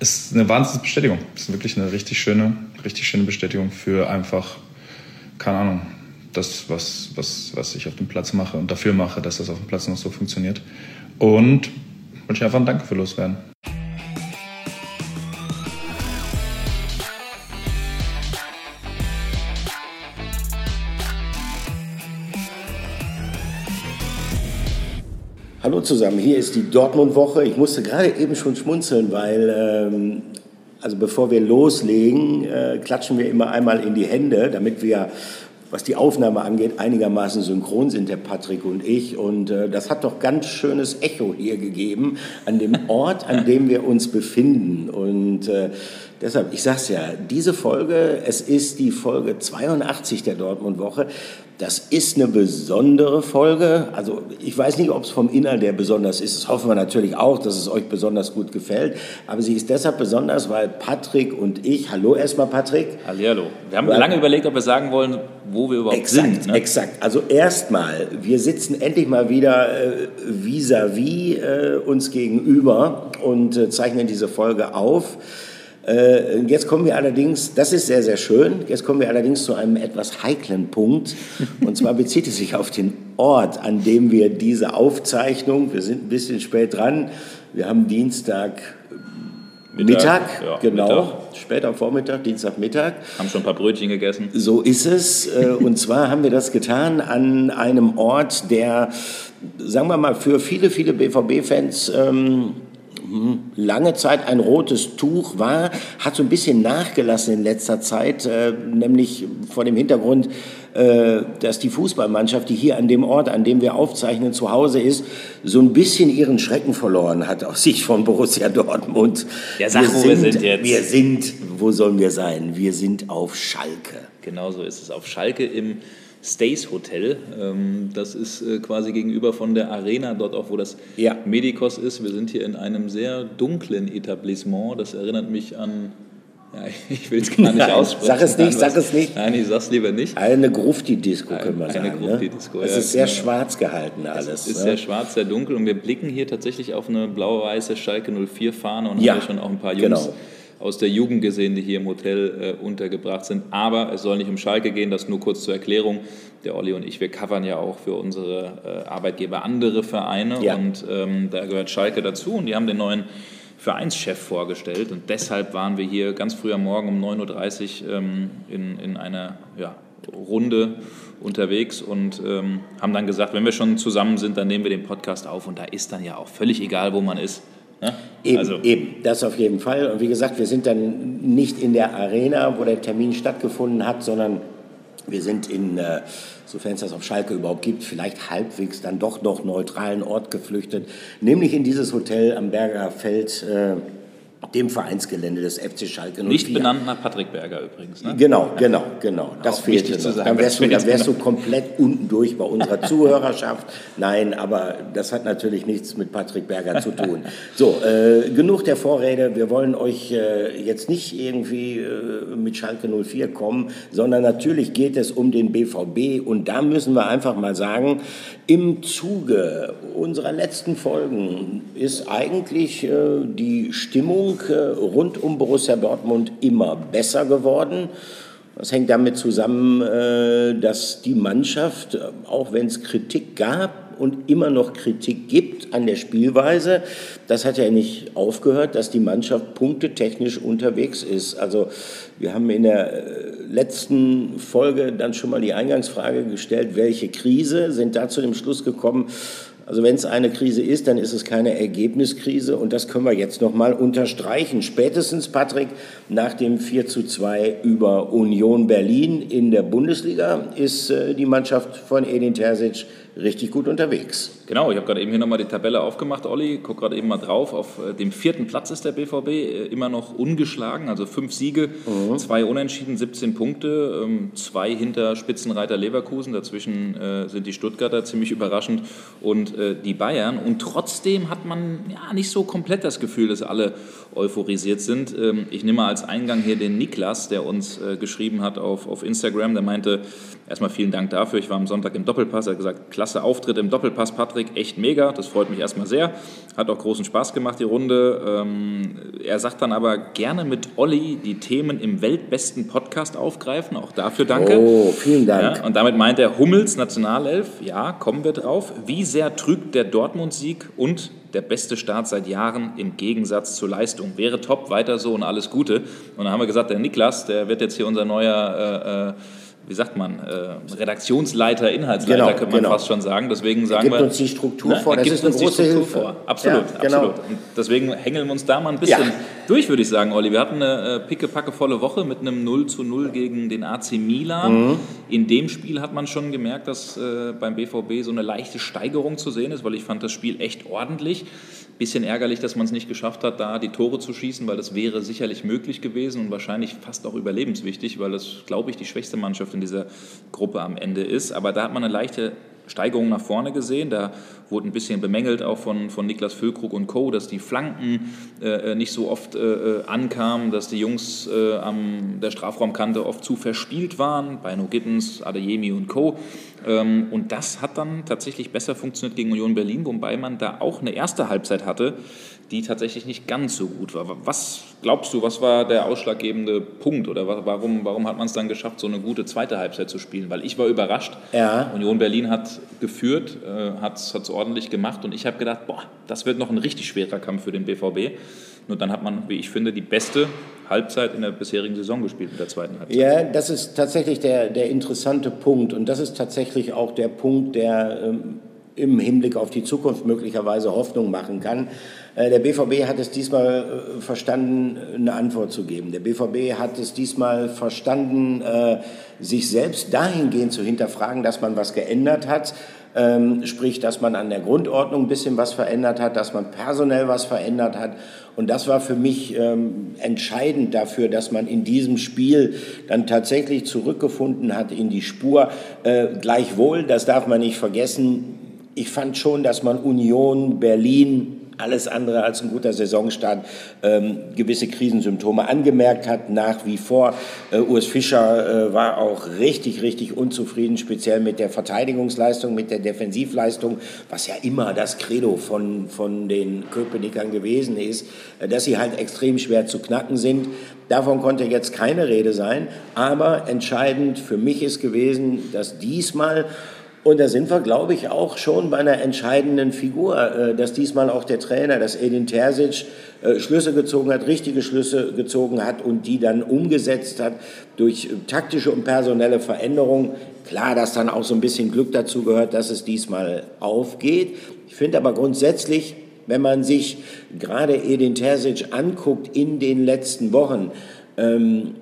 ist eine Wahnsinnsbestätigung. Es ist wirklich eine richtig schöne, richtig schöne Bestätigung für einfach, keine Ahnung, das, was, was, was ich auf dem Platz mache und dafür mache, dass das auf dem Platz noch so funktioniert. Und wollte ich einfach ein Danke für loswerden. Hallo zusammen, hier ist die Dortmund-Woche. Ich musste gerade eben schon schmunzeln, weil, ähm, also bevor wir loslegen, äh, klatschen wir immer einmal in die Hände, damit wir was die Aufnahme angeht, einigermaßen synchron sind, der Patrick und ich. Und äh, das hat doch ganz schönes Echo hier gegeben an dem Ort, an dem wir uns befinden. Und äh, deshalb, ich sag's ja, diese Folge, es ist die Folge 82 der Dortmund-Woche. Das ist eine besondere Folge. Also ich weiß nicht, ob es vom Inhalt der besonders ist. Das hoffen wir natürlich auch, dass es euch besonders gut gefällt. Aber sie ist deshalb besonders, weil Patrick und ich, hallo erstmal Patrick. Hallo. Wir haben weil, lange überlegt, ob wir sagen wollen, wo wir überhaupt exakt, sind. Ne? Exakt. Also erstmal, wir sitzen endlich mal wieder äh, vis-à-vis äh, uns gegenüber und äh, zeichnen diese Folge auf. Äh, jetzt kommen wir allerdings, das ist sehr, sehr schön, jetzt kommen wir allerdings zu einem etwas heiklen Punkt. Und zwar bezieht es sich auf den Ort, an dem wir diese Aufzeichnung, wir sind ein bisschen spät dran, wir haben Dienstag Mittag, Mittag ja, genau, Mittag. später Vormittag, Dienstagmittag. Haben schon ein paar Brötchen gegessen. So ist es. Äh, und zwar haben wir das getan an einem Ort, der, sagen wir mal, für viele, viele BVB-Fans ähm, lange Zeit ein rotes Tuch war, hat so ein bisschen nachgelassen in letzter Zeit, äh, nämlich vor dem Hintergrund, äh, dass die Fußballmannschaft, die hier an dem Ort, an dem wir aufzeichnen, zu Hause ist, so ein bisschen ihren Schrecken verloren hat aus Sicht von Borussia Dortmund. Ja, sag, wir wo sind, wir sind jetzt. Wir sind, wo sollen wir sein? Wir sind auf Schalke. Genau so ist es, auf Schalke im Stays Hotel. Ähm, das ist äh, quasi gegenüber von der Arena, dort auch, wo das ja. Medikos ist. Wir sind hier in einem sehr dunklen Etablissement. Das erinnert mich an ja, ich will es gar nicht aussprechen. Sag es nicht, sag es nicht. Nein, ich sag's lieber nicht. Eine Grufti-Disco können wir eine sagen. Eine ne? Grufti-Disco, ne? Es ist sehr genau. schwarz gehalten alles. Es ist ne? sehr schwarz, sehr dunkel und wir blicken hier tatsächlich auf eine blau-weiße Schalke 04-Fahne und ja, haben hier schon auch ein paar Jungs genau aus der Jugend gesehen, die hier im Hotel äh, untergebracht sind. Aber es soll nicht um Schalke gehen, das nur kurz zur Erklärung. Der Olli und ich, wir covern ja auch für unsere äh, Arbeitgeber andere Vereine ja. und ähm, da gehört Schalke dazu und die haben den neuen Vereinschef vorgestellt und deshalb waren wir hier ganz früh am Morgen um 9.30 Uhr ähm, in, in einer ja, Runde unterwegs und ähm, haben dann gesagt, wenn wir schon zusammen sind, dann nehmen wir den Podcast auf und da ist dann ja auch völlig egal, wo man ist. Ne? Eben, also. eben, das auf jeden Fall. Und wie gesagt, wir sind dann nicht in der Arena, wo der Termin stattgefunden hat, sondern wir sind in, äh, sofern es das auf Schalke überhaupt gibt, vielleicht halbwegs dann doch noch neutralen Ort geflüchtet, nämlich in dieses Hotel am Berger Feld. Äh, dem Vereinsgelände des FC Schalke 04. Nicht benannt nach Patrick Berger übrigens. Ne? Genau, genau, genau. Das fehlte noch. Sagen, dann wärst, du, dann wärst du komplett unten durch bei unserer Zuhörerschaft. Nein, aber das hat natürlich nichts mit Patrick Berger zu tun. So, äh, genug der Vorrede. Wir wollen euch äh, jetzt nicht irgendwie äh, mit Schalke 04 kommen, sondern natürlich geht es um den BVB. Und da müssen wir einfach mal sagen, im Zuge unserer letzten Folgen ist eigentlich äh, die Stimmung äh, rund um Borussia Dortmund immer besser geworden. Das hängt damit zusammen, äh, dass die Mannschaft, auch wenn es Kritik gab, und immer noch Kritik gibt an der Spielweise. Das hat ja nicht aufgehört, dass die Mannschaft punktetechnisch unterwegs ist. Also wir haben in der äh, letzten Folge dann schon mal die Eingangsfrage gestellt, welche Krise, sind da zu dem Schluss gekommen, also wenn es eine Krise ist, dann ist es keine Ergebniskrise und das können wir jetzt noch mal unterstreichen. Spätestens, Patrick, nach dem 4 zu 2 über Union Berlin in der Bundesliga ist äh, die Mannschaft von Edin Terzic richtig gut unterwegs. Genau, ich habe gerade eben hier nochmal die Tabelle aufgemacht, Olli. Guck gerade eben mal drauf. Auf äh, dem vierten Platz ist der BVB äh, immer noch ungeschlagen, also fünf Siege, mhm. zwei Unentschieden, 17 Punkte, ähm, zwei hinter Spitzenreiter Leverkusen. Dazwischen äh, sind die Stuttgarter ziemlich überraschend und die Bayern. Und trotzdem hat man ja nicht so komplett das Gefühl, dass alle euphorisiert sind. Ähm, ich nehme als Eingang hier den Niklas, der uns äh, geschrieben hat auf, auf Instagram. Der meinte, erstmal vielen Dank dafür. Ich war am Sonntag im Doppelpass. Er hat gesagt, klasse Auftritt im Doppelpass, Patrick, echt mega. Das freut mich erstmal sehr. Hat auch großen Spaß gemacht, die Runde. Ähm, er sagt dann aber gerne mit Olli die Themen im weltbesten Podcast aufgreifen. Auch dafür danke. Oh, vielen Dank. Ja, und damit meint er Hummels Nationalelf. Ja, kommen wir drauf. Wie sehr trügt der Dortmund-Sieg und der beste Start seit Jahren im Gegensatz zur Leistung. Wäre top, weiter so und alles Gute. Und dann haben wir gesagt, der Niklas, der wird jetzt hier unser neuer... Äh, äh wie sagt man, äh, Redaktionsleiter, Inhaltsleiter, genau, könnte man genau. fast schon sagen. Deswegen sagen gibt wir. uns die Struktur ne, vor, das ist eine große Hilfe. Vor. Absolut, ja, genau. absolut. Und deswegen hängeln wir uns da mal ein bisschen ja. durch, würde ich sagen, Olli. Wir hatten eine äh, pickepackevolle Woche mit einem 0 zu 0 gegen den AC Milan. Mhm. In dem Spiel hat man schon gemerkt, dass äh, beim BVB so eine leichte Steigerung zu sehen ist, weil ich fand das Spiel echt ordentlich. Bisschen ärgerlich, dass man es nicht geschafft hat, da die Tore zu schießen, weil das wäre sicherlich möglich gewesen und wahrscheinlich fast auch überlebenswichtig, weil das, glaube ich, die schwächste Mannschaft in dieser Gruppe am Ende ist. Aber da hat man eine leichte Steigerung nach vorne gesehen. Da wurde ein bisschen bemängelt auch von, von Niklas Füllkrug und Co., dass die Flanken äh, nicht so oft äh, äh, ankamen, dass die Jungs äh, an der Strafraumkante oft zu verspielt waren, bei No Gittens, Adeyemi und Co. Ähm, und das hat dann tatsächlich besser funktioniert gegen Union Berlin, wobei man da auch eine erste Halbzeit hatte, die tatsächlich nicht ganz so gut war. Was glaubst du, was war der ausschlaggebende Punkt oder warum, warum hat man es dann geschafft, so eine gute zweite Halbzeit zu spielen? Weil ich war überrascht. Ja. Union Berlin hat geführt, äh, hat es ordentlich gemacht und ich habe gedacht, boah, das wird noch ein richtig schwerer Kampf für den BVB. Nur dann hat man, wie ich finde, die beste Halbzeit in der bisherigen Saison gespielt, in der zweiten Halbzeit. Ja, das ist tatsächlich der, der interessante Punkt und das ist tatsächlich auch der Punkt, der ähm, im Hinblick auf die Zukunft möglicherweise Hoffnung machen kann. Äh, der BVB hat es diesmal äh, verstanden, eine Antwort zu geben. Der BVB hat es diesmal verstanden, äh, sich selbst dahingehend zu hinterfragen, dass man was geändert hat. Ähm, sprich, dass man an der Grundordnung ein bisschen was verändert hat, dass man personell was verändert hat. Und das war für mich ähm, entscheidend dafür, dass man in diesem Spiel dann tatsächlich zurückgefunden hat in die Spur. gleichwohl, das darf man nicht vergessen, ich fand schon, dass man Union, Berlin, alles andere als ein guter Saisonstart ähm, gewisse Krisensymptome angemerkt hat, nach wie vor. Äh, Urs Fischer äh, war auch richtig, richtig unzufrieden, speziell mit der Verteidigungsleistung, mit der Defensivleistung, was ja immer das Credo von, von den Köpenickern gewesen ist, äh, dass sie halt extrem schwer zu knacken sind. Davon konnte jetzt keine Rede sein, aber entscheidend für mich ist gewesen, dass diesmal und da sind wir, glaube ich, auch schon bei einer entscheidenden Figur, äh, dass diesmal auch der Trainer, dass Edin Terzic äh, Schlüsse gezogen hat, richtige Schlüsse gezogen hat und die dann umgesetzt hat durch taktische und personelle Veränderungen. Klar, dass dann auch so ein bisschen Glück dazu gehört, dass es diesmal aufgeht. Ich finde aber grundsätzlich, wenn man sich gerade Edin Terzic anguckt in den letzten Wochen, ähm,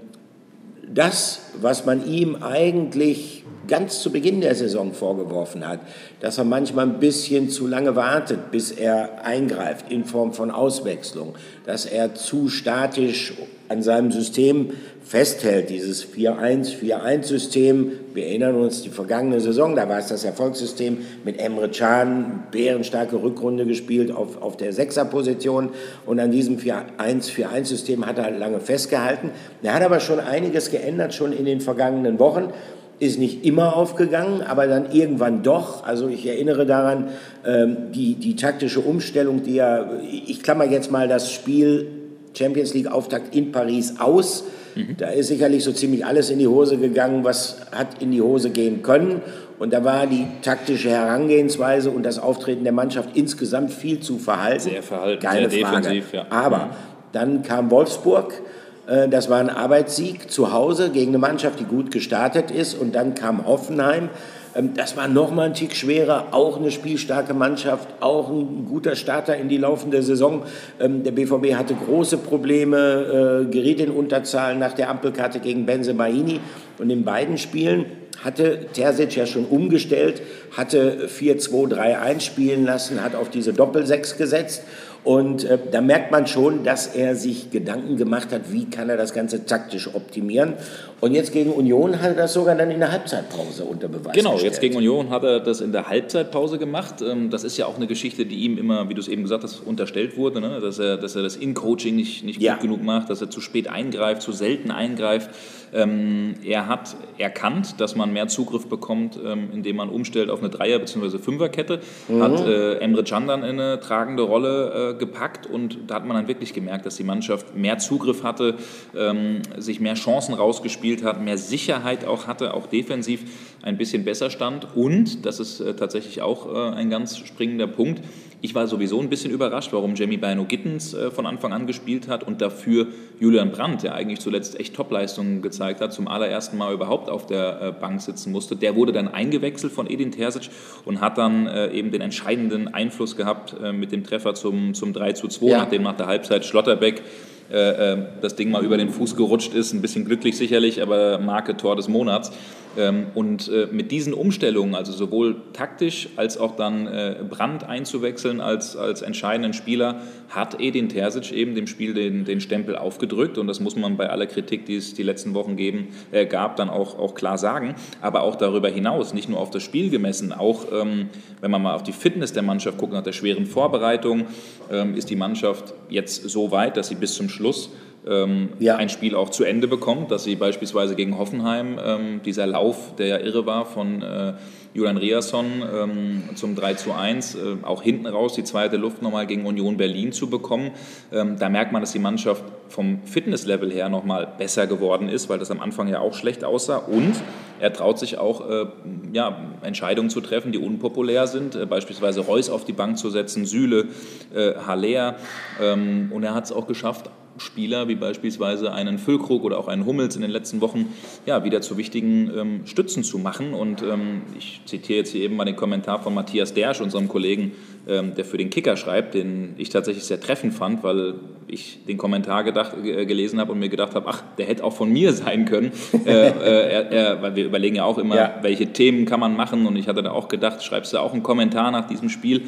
das, was man ihm eigentlich ganz zu Beginn der Saison vorgeworfen hat, dass er manchmal ein bisschen zu lange wartet, bis er eingreift in Form von Auswechslung, dass er zu statisch an seinem System festhält, dieses 4-1-4-1-System. Wir erinnern uns die vergangene Saison, da war es das Erfolgssystem mit Emre Can, bärenstarke Rückrunde gespielt auf, auf der Sechserposition und an diesem 4-1-4-1-System hat er lange festgehalten. Er hat aber schon einiges geändert, schon in den vergangenen Wochen ist nicht immer aufgegangen, aber dann irgendwann doch. Also ich erinnere daran, ähm, die, die taktische Umstellung, die ja, ich klammer jetzt mal das Spiel Champions League Auftakt in Paris aus. Mhm. Da ist sicherlich so ziemlich alles in die Hose gegangen, was hat in die Hose gehen können. Und da war die taktische Herangehensweise und das Auftreten der Mannschaft insgesamt viel zu verhalten. Sehr verhalten, Keine sehr Frage. defensiv, ja. Aber mhm. dann kam Wolfsburg das war ein Arbeitssieg zu Hause gegen eine Mannschaft, die gut gestartet ist. Und dann kam Hoffenheim. Ähm, das war nochmal ein Tick schwerer. Auch eine spielstarke Mannschaft, auch ein guter Starter in die laufende Saison. Ähm, der BVB hatte große Probleme, äh, geriet in Unterzahl nach der Ampelkarte gegen Benzemaini. Und in beiden Spielen hatte Terzic ja schon umgestellt, hatte 4-2-3-1 spielen lassen, hat auf diese Doppelsechs gesetzt Und äh, da merkt man schon, dass er sich Gedanken gemacht hat, wie kann er das Ganze taktisch optimieren. Und jetzt gegen Union hat er das sogar dann in der Halbzeitpause unter Beweis Genau, gestellt. jetzt gegen Union hat er das in der Halbzeitpause gemacht. Ähm, das ist ja auch eine Geschichte, die ihm immer, wie du es eben gesagt hast, unterstellt wurde, ne? dass, er, dass er das In-Coaching nicht, nicht ja. gut genug macht, dass er zu spät eingreift, zu selten eingreift. Ähm, er hat erkannt, dass man mehr Zugriff bekommt, ähm, indem man umstellt auf eine Dreier- bzw. Fünferkette. Mhm. Hat äh, Emre Can dann in eine tragende Rolle äh, gepackt und da hat man dann wirklich gemerkt, dass die Mannschaft mehr Zugriff hatte, ähm, sich mehr Chancen rausgespielt hat, mehr Sicherheit auch hatte, auch defensiv ein bisschen besser stand und, das ist äh, tatsächlich auch ein ganz springender Punkt, ich war sowieso ein bisschen überrascht, warum Jamie Bino Gittens äh, von Anfang an gespielt hat und dafür Julian Brandt, der eigentlich zuletzt echt Topleistungen gezeigt hat, zum allerersten Mal überhaupt auf der äh, Bank sitzen musste. Der wurde dann eingewechselt von Edin Terzic und hat dann äh, eben den entscheidenden Einfluss gehabt mit dem Treffer zum, zum 3 zu 2, ja. nachdem nach der Halbzeit Schlotterbeck das Ding mal über den Fuß gerutscht ist. Ein bisschen glücklich sicherlich, aber Marke Tor des Monats. Ähm, und äh, mit diesen Umstellungen, also sowohl taktisch als auch dann Brand einzuwechseln als, als entscheidenden Spieler, hat Edin Terzic eben dem Spiel den, den Stempel aufgedrückt. Und das muss man bei aller Kritik, die es die letzten Wochen geben, äh, gab, dann auch, auch klar sagen. Aber auch darüber hinaus, nicht nur auf das Spiel gemessen, auch ähm, wenn man mal auf die Fitness der Mannschaft guckt, nach der schweren Vorbereitung, ähm, ist die Mannschaft jetzt so weit, dass sie bis zum Schluss ähm, ja. ein Spiel auch zu Ende bekommt, dass sie beispielsweise gegen Hoffenheim ähm, dieser Lauf, der ja irre war von äh, Julian Riasson ähm, zum 3 zu 1, äh, auch hinten raus die zweite Luft nochmal gegen Union Berlin zu bekommen. Ähm, da merkt man, dass die Mannschaft vom Fitnesslevel her nochmal besser geworden ist, weil das am Anfang ja auch schlecht aussah. Und er traut sich auch, äh, ja, Entscheidungen zu treffen, die unpopulär sind, äh, beispielsweise Reus auf die Bank zu setzen, Süle, äh, Haller. Ähm, und er hat es auch geschafft, Spieler wie beispielsweise einen Füllkrug oder auch einen Hummels in den letzten Wochen ja, wieder zu wichtigen ähm, Stützen zu machen. Und ähm, ich zitiere jetzt hier eben mal den Kommentar von Matthias Dersch, unserem Kollegen, ähm, der für den Kicker schreibt, den ich tatsächlich sehr treffend fand, weil ich den Kommentar gedacht, äh, gelesen habe und mir gedacht habe, ach, der hätte auch von mir sein können. äh, äh, er, weil wir überlegen ja auch immer, ja. welche Themen kann man machen. Und ich hatte da auch gedacht, schreibst du auch einen Kommentar nach diesem Spiel?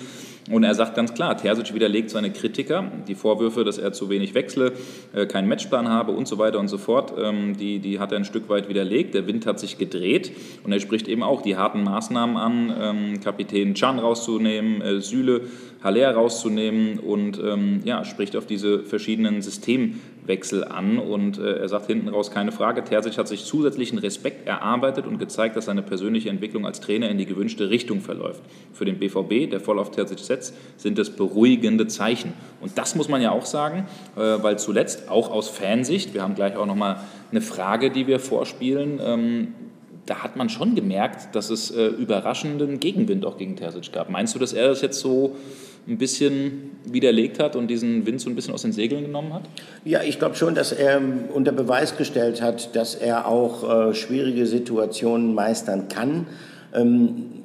Und er sagt ganz klar, Terzic widerlegt seine Kritiker, die Vorwürfe, dass er zu wenig wechsle, äh, keinen Matchplan habe und so weiter und so fort, ähm, die, die hat er ein Stück weit widerlegt. Der Wind hat sich gedreht und er spricht eben auch die harten Maßnahmen an, ähm, Kapitän Chan rauszunehmen, äh, Süle, Haller rauszunehmen und ähm, ja, spricht auf diese verschiedenen Systemwechsel an. Und äh, er sagt hinten raus keine Frage, Terzic hat sich zusätzlichen Respekt erarbeitet und gezeigt, dass seine persönliche Entwicklung als Trainer in die gewünschte Richtung verläuft. Für den BVB, der voll auf Terzic setzt, sind es beruhigende Zeichen. Und das muss man ja auch sagen, äh, weil zuletzt auch aus Fansicht, wir haben gleich auch nochmal eine Frage, die wir vorspielen, ähm, da hat man schon gemerkt, dass es äh, überraschenden Gegenwind auch gegen Terzic gab. Meinst du, dass er das jetzt so ein bisschen widerlegt hat und diesen Wind so ein bisschen aus den Segeln genommen hat? Ja, ich glaube schon, dass er unter Beweis gestellt hat, dass er auch äh, schwierige Situationen meistern kann. Ähm,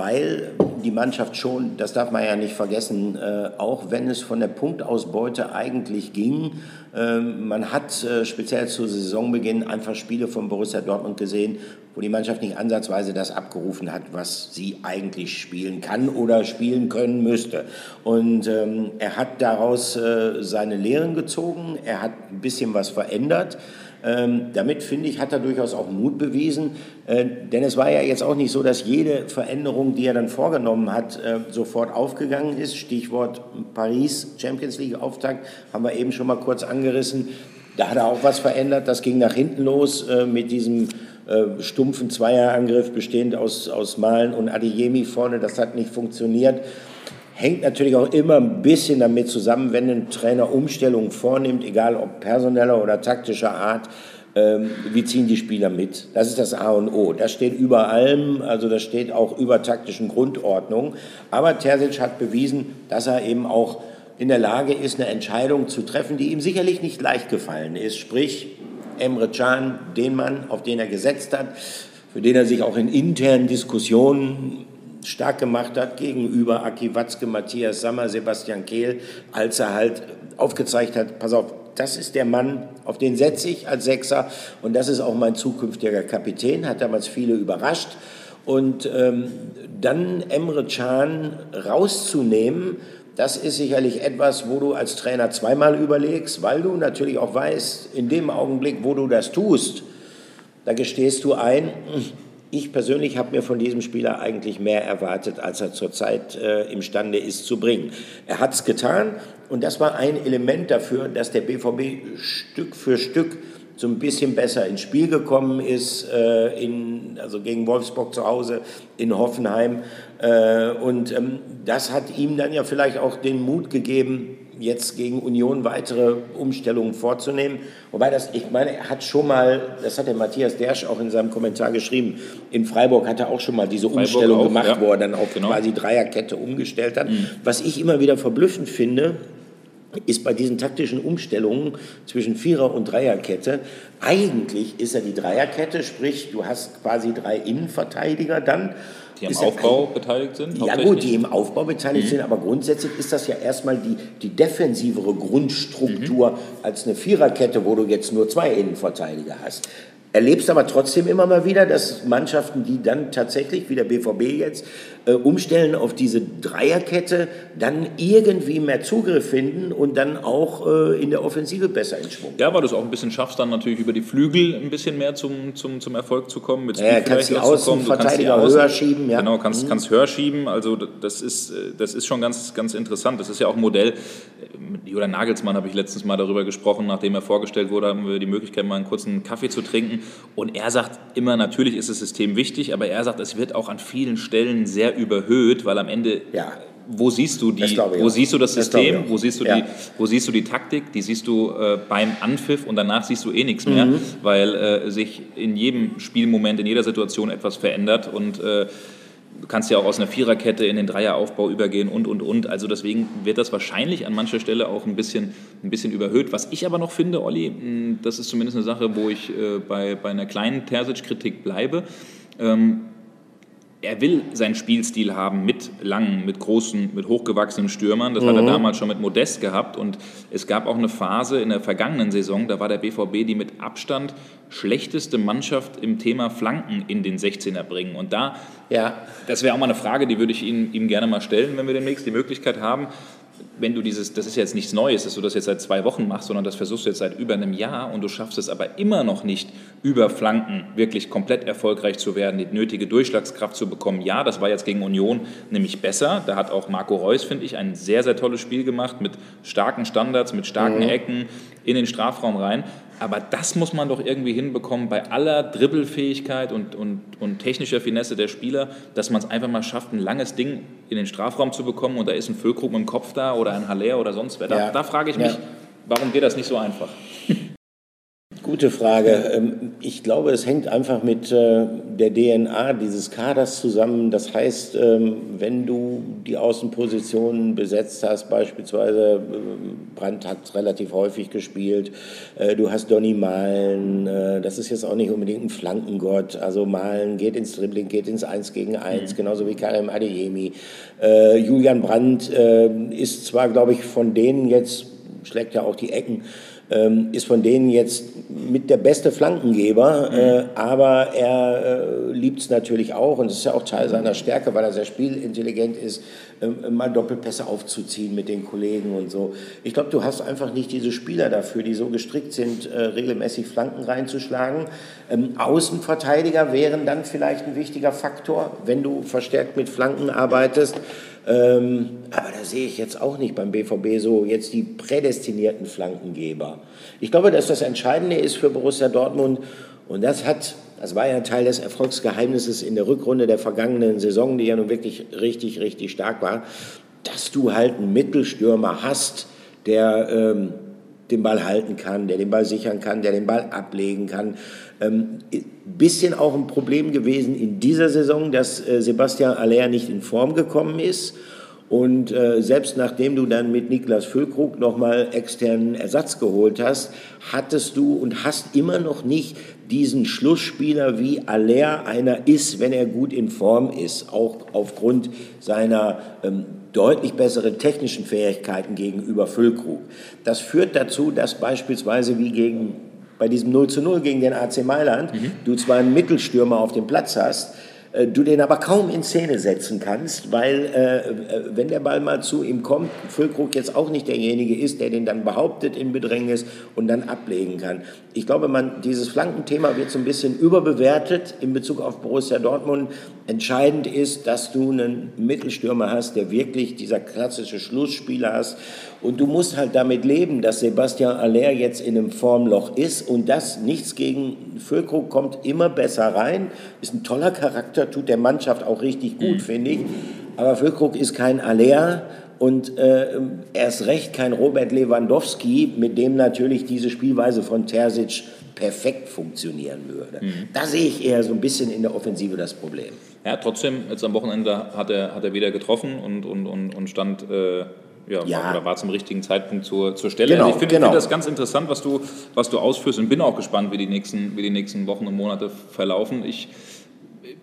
weil die Mannschaft schon, das darf man ja nicht vergessen, äh, auch wenn es von der Punktausbeute eigentlich ging, äh, man hat äh, speziell zu Saisonbeginn einfach Spiele von Borussia Dortmund gesehen, wo die Mannschaft nicht ansatzweise das abgerufen hat, was sie eigentlich spielen kann oder spielen können müsste. Und ähm, er hat daraus äh, seine Lehren gezogen, er hat ein bisschen was verändert. Ähm, damit, finde ich, hat er durchaus auch Mut bewiesen. Äh, denn es war ja jetzt auch nicht so, dass jede Veränderung, die er dann vorgenommen hat, äh, sofort aufgegangen ist. Stichwort Paris, Champions League Auftakt, haben wir eben schon mal kurz angerissen. Da hat er auch was verändert. Das ging nach hinten los äh, mit diesem äh, stumpfen Zweierangriff bestehend aus, aus Malen und Adeyemi vorne. Das hat nicht funktioniert. Hängt natürlich auch immer ein bisschen damit zusammen, wenn ein Trainer Umstellungen vornimmt, egal ob personeller oder taktischer Art, ähm, wie ziehen die Spieler mit? Das ist das A und O. Das steht über allem, also das steht auch über taktischen Grundordnungen. Aber Terzic hat bewiesen, dass er eben auch in der Lage ist, eine Entscheidung zu treffen, die ihm sicherlich nicht leicht gefallen ist. Sprich, Emre Can, den Mann, auf den er gesetzt hat, für den er sich auch in internen Diskussionen stark gemacht hat gegenüber Aki Watzke, Matthias Sammer, Sebastian Kehl, als er halt aufgezeigt hat, pass auf, das ist der Mann, auf den setze ich als Sechser und das ist auch mein zukünftiger Kapitän, hat damals viele überrascht. Und ähm, dann Emre Can rauszunehmen, Das ist sicherlich etwas, wo du als Trainer zweimal überlegst, weil du natürlich auch weißt, in dem Augenblick, wo du das tust, da gestehst du ein, ich persönlich habe mir von diesem Spieler eigentlich mehr erwartet, als er zurzeit äh, imstande ist zu bringen. Er hat es getan und das war ein Element dafür, dass der BVB Stück für Stück so ein bisschen besser ins Spiel gekommen ist, äh, in, also gegen Wolfsburg zu Hause, in Hoffenheim. Äh, und ähm, das hat ihm dann ja vielleicht auch den Mut gegeben, jetzt gegen Union weitere Umstellungen vorzunehmen. Wobei das, ich meine, er hat schon mal, das hat der Matthias Dersch auch in seinem Kommentar geschrieben, in Freiburg hat er auch schon mal diese Freiburg Umstellung auch, gemacht, ja. wo er dann auf genau. quasi Dreierkette umgestellt hat. Mhm. Was ich immer wieder verblüffend finde, ist bei diesen taktischen Umstellungen zwischen Vierer- und Dreierkette, eigentlich ist er die Dreierkette, sprich, du hast quasi drei Innenverteidiger dann die am Aufbau ein, beteiligt sind? Ja gut, die im Aufbau beteiligt mhm. sind, aber grundsätzlich ist das ja erstmal die, die defensivere Grundstruktur mhm. als eine Viererkette, wo du jetzt nur zwei Innenverteidiger hast. Erlebst aber trotzdem immer mal wieder, dass Mannschaften, die dann tatsächlich, wie der BVB jetzt, äh, umstellen auf diese Dreierkette, dann irgendwie mehr Zugriff finden und dann auch äh, in der Offensive besser in Schwung. Ja, weil du es auch ein bisschen schaffst, dann natürlich über die Flügel ein bisschen mehr zum, zum, zum Erfolg zu kommen. Mit ja, kannst die Außenverteidiger kannst höher schieben. Ja. Genau, kannst, mhm. kannst höher schieben. Also das ist, das ist schon ganz, ganz interessant. Das ist ja auch ein Modell. Mit Julian Nagelsmann habe ich letztens mal darüber gesprochen, nachdem er vorgestellt wurde, haben wir die Möglichkeit, mal einen kurzen Kaffee zu trinken. Und er sagt immer, natürlich ist das System wichtig, aber er sagt, es wird auch an vielen Stellen sehr sehr überhöht, weil am Ende ja. wo siehst du die, wo siehst du das System, das wo siehst du ja. die, wo siehst du die Taktik, die siehst du äh, beim Anpfiff und danach siehst du eh nichts mehr, mhm. weil äh, sich in jedem Spielmoment, in jeder Situation etwas verändert und äh, du kannst ja auch aus einer Viererkette in den Dreieraufbau übergehen und, und, und. Also deswegen wird das wahrscheinlich an mancher Stelle auch ein bisschen, ein bisschen überhöht. Was ich aber noch finde, Olli, das ist zumindest eine Sache, wo ich äh, bei, bei einer kleinen Terzic-Kritik bleibe. Ähm, er will seinen Spielstil haben mit langen, mit großen, mit hochgewachsenen Stürmern. Das mhm. hat er mhm. damals schon mit Modest gehabt. Und es gab auch eine Phase in der vergangenen Saison, da war der BVB die mit Abstand schlechteste Mannschaft im Thema Flanken in den 16er bringen. Und da, ja. das wäre auch mal eine Frage, die würde ich Ihnen, ihm gerne mal stellen, wenn wir demnächst die Möglichkeit haben wenn du dieses, das ist jetzt nichts Neues, dass du das jetzt seit zwei Wochen machst, sondern das versuchst du jetzt seit über einem Jahr und du schaffst es aber immer noch nicht, über Flanken wirklich komplett erfolgreich zu werden, die nötige Durchschlagskraft zu bekommen. Ja, das war jetzt gegen Union nämlich besser. Da hat auch Marco Reus, finde ich, ein sehr, sehr tolles Spiel gemacht mit starken Standards, mit starken mhm. Ecken in den Strafraum rein. Aber das muss man doch irgendwie hinbekommen bei aller Dribbelfähigkeit und, und, und technischer Finesse der Spieler, dass man es einfach mal schafft, ein langes Ding in den Strafraum zu bekommen und da ist ein Füllkrug mit dem Kopf da oder ein Haller oder sonst wer. Da, ja. da frage ich mich, ja. warum geht das nicht so einfach? Gute Frage. Ähm, ich glaube, es hängt einfach mit äh, der DNA dieses Kaders zusammen. Das heißt, ähm, wenn du die Außenpositionen besetzt hast, beispielsweise äh, Brandt hat relativ häufig gespielt, äh, du hast Donny Malen, das ist jetzt auch nicht unbedingt ein Flankengott. Also Malen geht ins Dribbling, geht ins Eins gegen Eins, mhm. genauso wie Karim Adeyemi. Julian Brandt ist zwar, glaube ich, von denen jetzt, schlägt ja auch die Ecken, ähm, ist von denen jetzt mit der beste Flankengeber, mhm. äh, aber er äh, liebt es natürlich auch und das ist ja auch Teil seiner Stärke, weil er sehr spielintelligent ist, äh, mal Doppelpässe aufzuziehen mit den Kollegen und so. Ich glaube, du hast einfach nicht diese Spieler dafür, die so gestrickt sind, äh, regelmäßig Flanken reinzuschlagen. Ähm, Außenverteidiger wären dann vielleicht ein wichtiger Faktor, wenn du verstärkt mit Flanken arbeitest. Ähm, aber da sehe ich jetzt auch nicht beim BVB so jetzt die prädestinierten Flankengeber. Ich glaube, dass das Entscheidende ist für Borussia Dortmund und das hat, das war ja Teil des Erfolgsgeheimnisses in der Rückrunde der vergangenen Saison, die ja nun wirklich richtig, richtig stark war, dass du halt einen Mittelstürmer hast, der ähm, den Ball halten kann, der den Ball sichern kann, der den Ball ablegen kann. Ähm, bisschen auch ein Problem gewesen in dieser Saison, dass äh, Sebastian Aller nicht in Form gekommen ist. Und äh, selbst nachdem du dann mit Niklas Füllkrug nochmal externen Ersatz geholt hast, hattest du und hast immer noch nicht diesen Schlussspieler wie Aller einer ist, wenn er gut in Form ist, auch aufgrund seiner ähm, deutlich besseren technischen Fähigkeiten gegenüber Füllkrug. Das führt dazu, dass beispielsweise wie gegen bei diesem 0 zu 0 gegen den AC Mailand, mhm. du zwar einen Mittelstürmer auf dem Platz hast, äh, du den aber kaum in Szene setzen kannst, weil äh, äh, wenn der Ball mal zu ihm kommt, Füllkrug jetzt auch nicht derjenige ist, der den dann behauptet in Bedrängnis und dann ablegen kann. Ich glaube, man, dieses Flankenthema wird so ein bisschen überbewertet in Bezug auf Borussia Dortmund. Entscheidend ist, dass du einen Mittelstürmer hast, der wirklich dieser klassische Schlussspieler ist. Und du musst halt damit leben, dass Sebastian Aller jetzt in einem Formloch ist und das nichts gegen Füllkrug kommt immer besser rein. Ist ein toller Charakter, tut der Mannschaft auch richtig gut, mhm. finde ich. Aber Füllkrug ist kein Aller und äh, erst recht kein Robert Lewandowski, mit dem natürlich diese Spielweise von Terzic perfekt funktionieren würde. Mhm. Da sehe ich eher so ein bisschen in der Offensive das Problem. Ja, trotzdem, jetzt am Wochenende hat er, hat er wieder getroffen und, und, und, und stand äh, ja, ja. Oder war zum richtigen Zeitpunkt zur, zur Stelle. Genau, also ich finde genau. find das ganz interessant, was du, was du ausführst und bin auch gespannt, wie die nächsten, wie die nächsten Wochen und Monate verlaufen. Ich,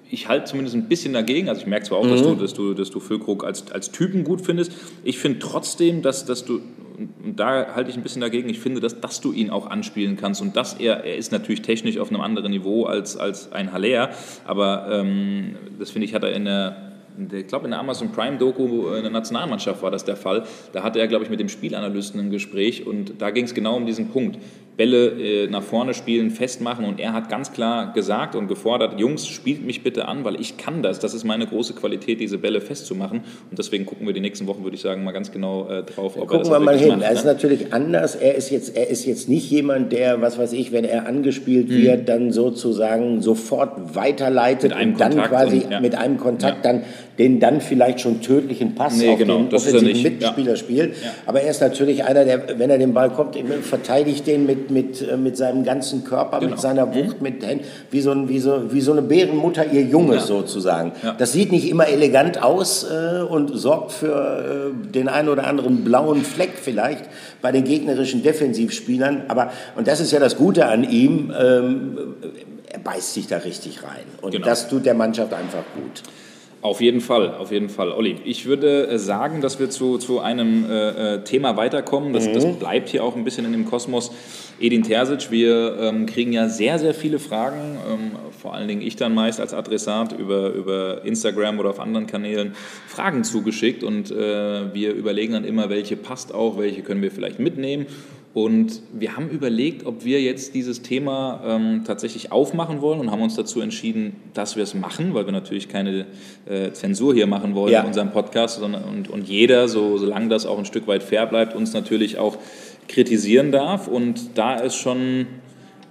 ich halte zumindest ein bisschen dagegen. Also ich merke zwar auch, mhm. dass du, dass du, dass du Füllkrug als, als Typen gut findest. Ich finde trotzdem, dass, dass du, und da halte ich ein bisschen dagegen, ich finde, dass, dass du ihn auch anspielen kannst und dass er, er ist natürlich technisch auf einem anderen Niveau als, als ein Haller, aber ähm, das finde ich, hat er in der ich glaube in der Amazon Prime Doku in der Nationalmannschaft war das der Fall. Da hatte er, glaube ich, mit dem Spielanalysten ein Gespräch und da ging es genau um diesen Punkt. Bälle äh, nach vorne spielen, festmachen und er hat ganz klar gesagt und gefordert, Jungs, spielt mich bitte an, weil ich kann das. Das ist meine große Qualität, diese Bälle festzumachen und deswegen gucken wir die nächsten Wochen, würde ich sagen, mal ganz genau äh, drauf. Ob gucken wir mal hin. Macht, er ist ne? natürlich anders. Er ist, jetzt, er ist jetzt nicht jemand, der, was weiß ich, wenn er angespielt mhm. wird, dann sozusagen sofort weiterleitet und dann Kontakt quasi und, ja. mit einem Kontakt ja. dann den dann vielleicht schon tödlichen Pass nee, auf genau, den offensiven Mitspieler ja. spielt. Ja. Aber er ist natürlich einer, der, wenn er den Ball kommt, verteidigt den mit, mit, äh, mit seinem ganzen Körper, genau. mit seiner mhm. Wucht, mit Händen, wie so, ein, wie, so, wie so eine Bärenmutter ihr Junge ja. sozusagen. Das sieht nicht immer elegant aus äh, und sorgt für äh, den einen oder anderen blauen Fleck vielleicht bei den gegnerischen Defensivspielern. Aber, und das ist ja das Gute an ihm, ähm, er beißt sich da richtig rein. Und genau. das tut der Mannschaft einfach gut. Auf jeden Fall, auf jeden Fall. Olli, ich würde äh, sagen, dass wir zu, zu einem äh, äh, Thema weiterkommen. Das, mhm. das, bleibt hier auch ein bisschen in dem Kosmos. Edin Terzic, wir ähm, kriegen ja sehr, sehr viele Fragen, ähm, vor allen Dingen ich dann meist als Adressat über, über Instagram oder auf anderen Kanälen Fragen zugeschickt und äh, wir überlegen dann immer, welche passt auch, welche können wir vielleicht mitnehmen und wir haben überlegt, ob wir jetzt dieses Thema ähm, tatsächlich aufmachen wollen und haben uns dazu entschieden, dass wir es machen, weil wir natürlich keine äh, Zensur hier machen wollen ja. in unserem Podcast. Sondern, und, und jeder, so, solange das auch ein Stück weit fair bleibt, uns natürlich auch kritisieren darf. Und da ist schon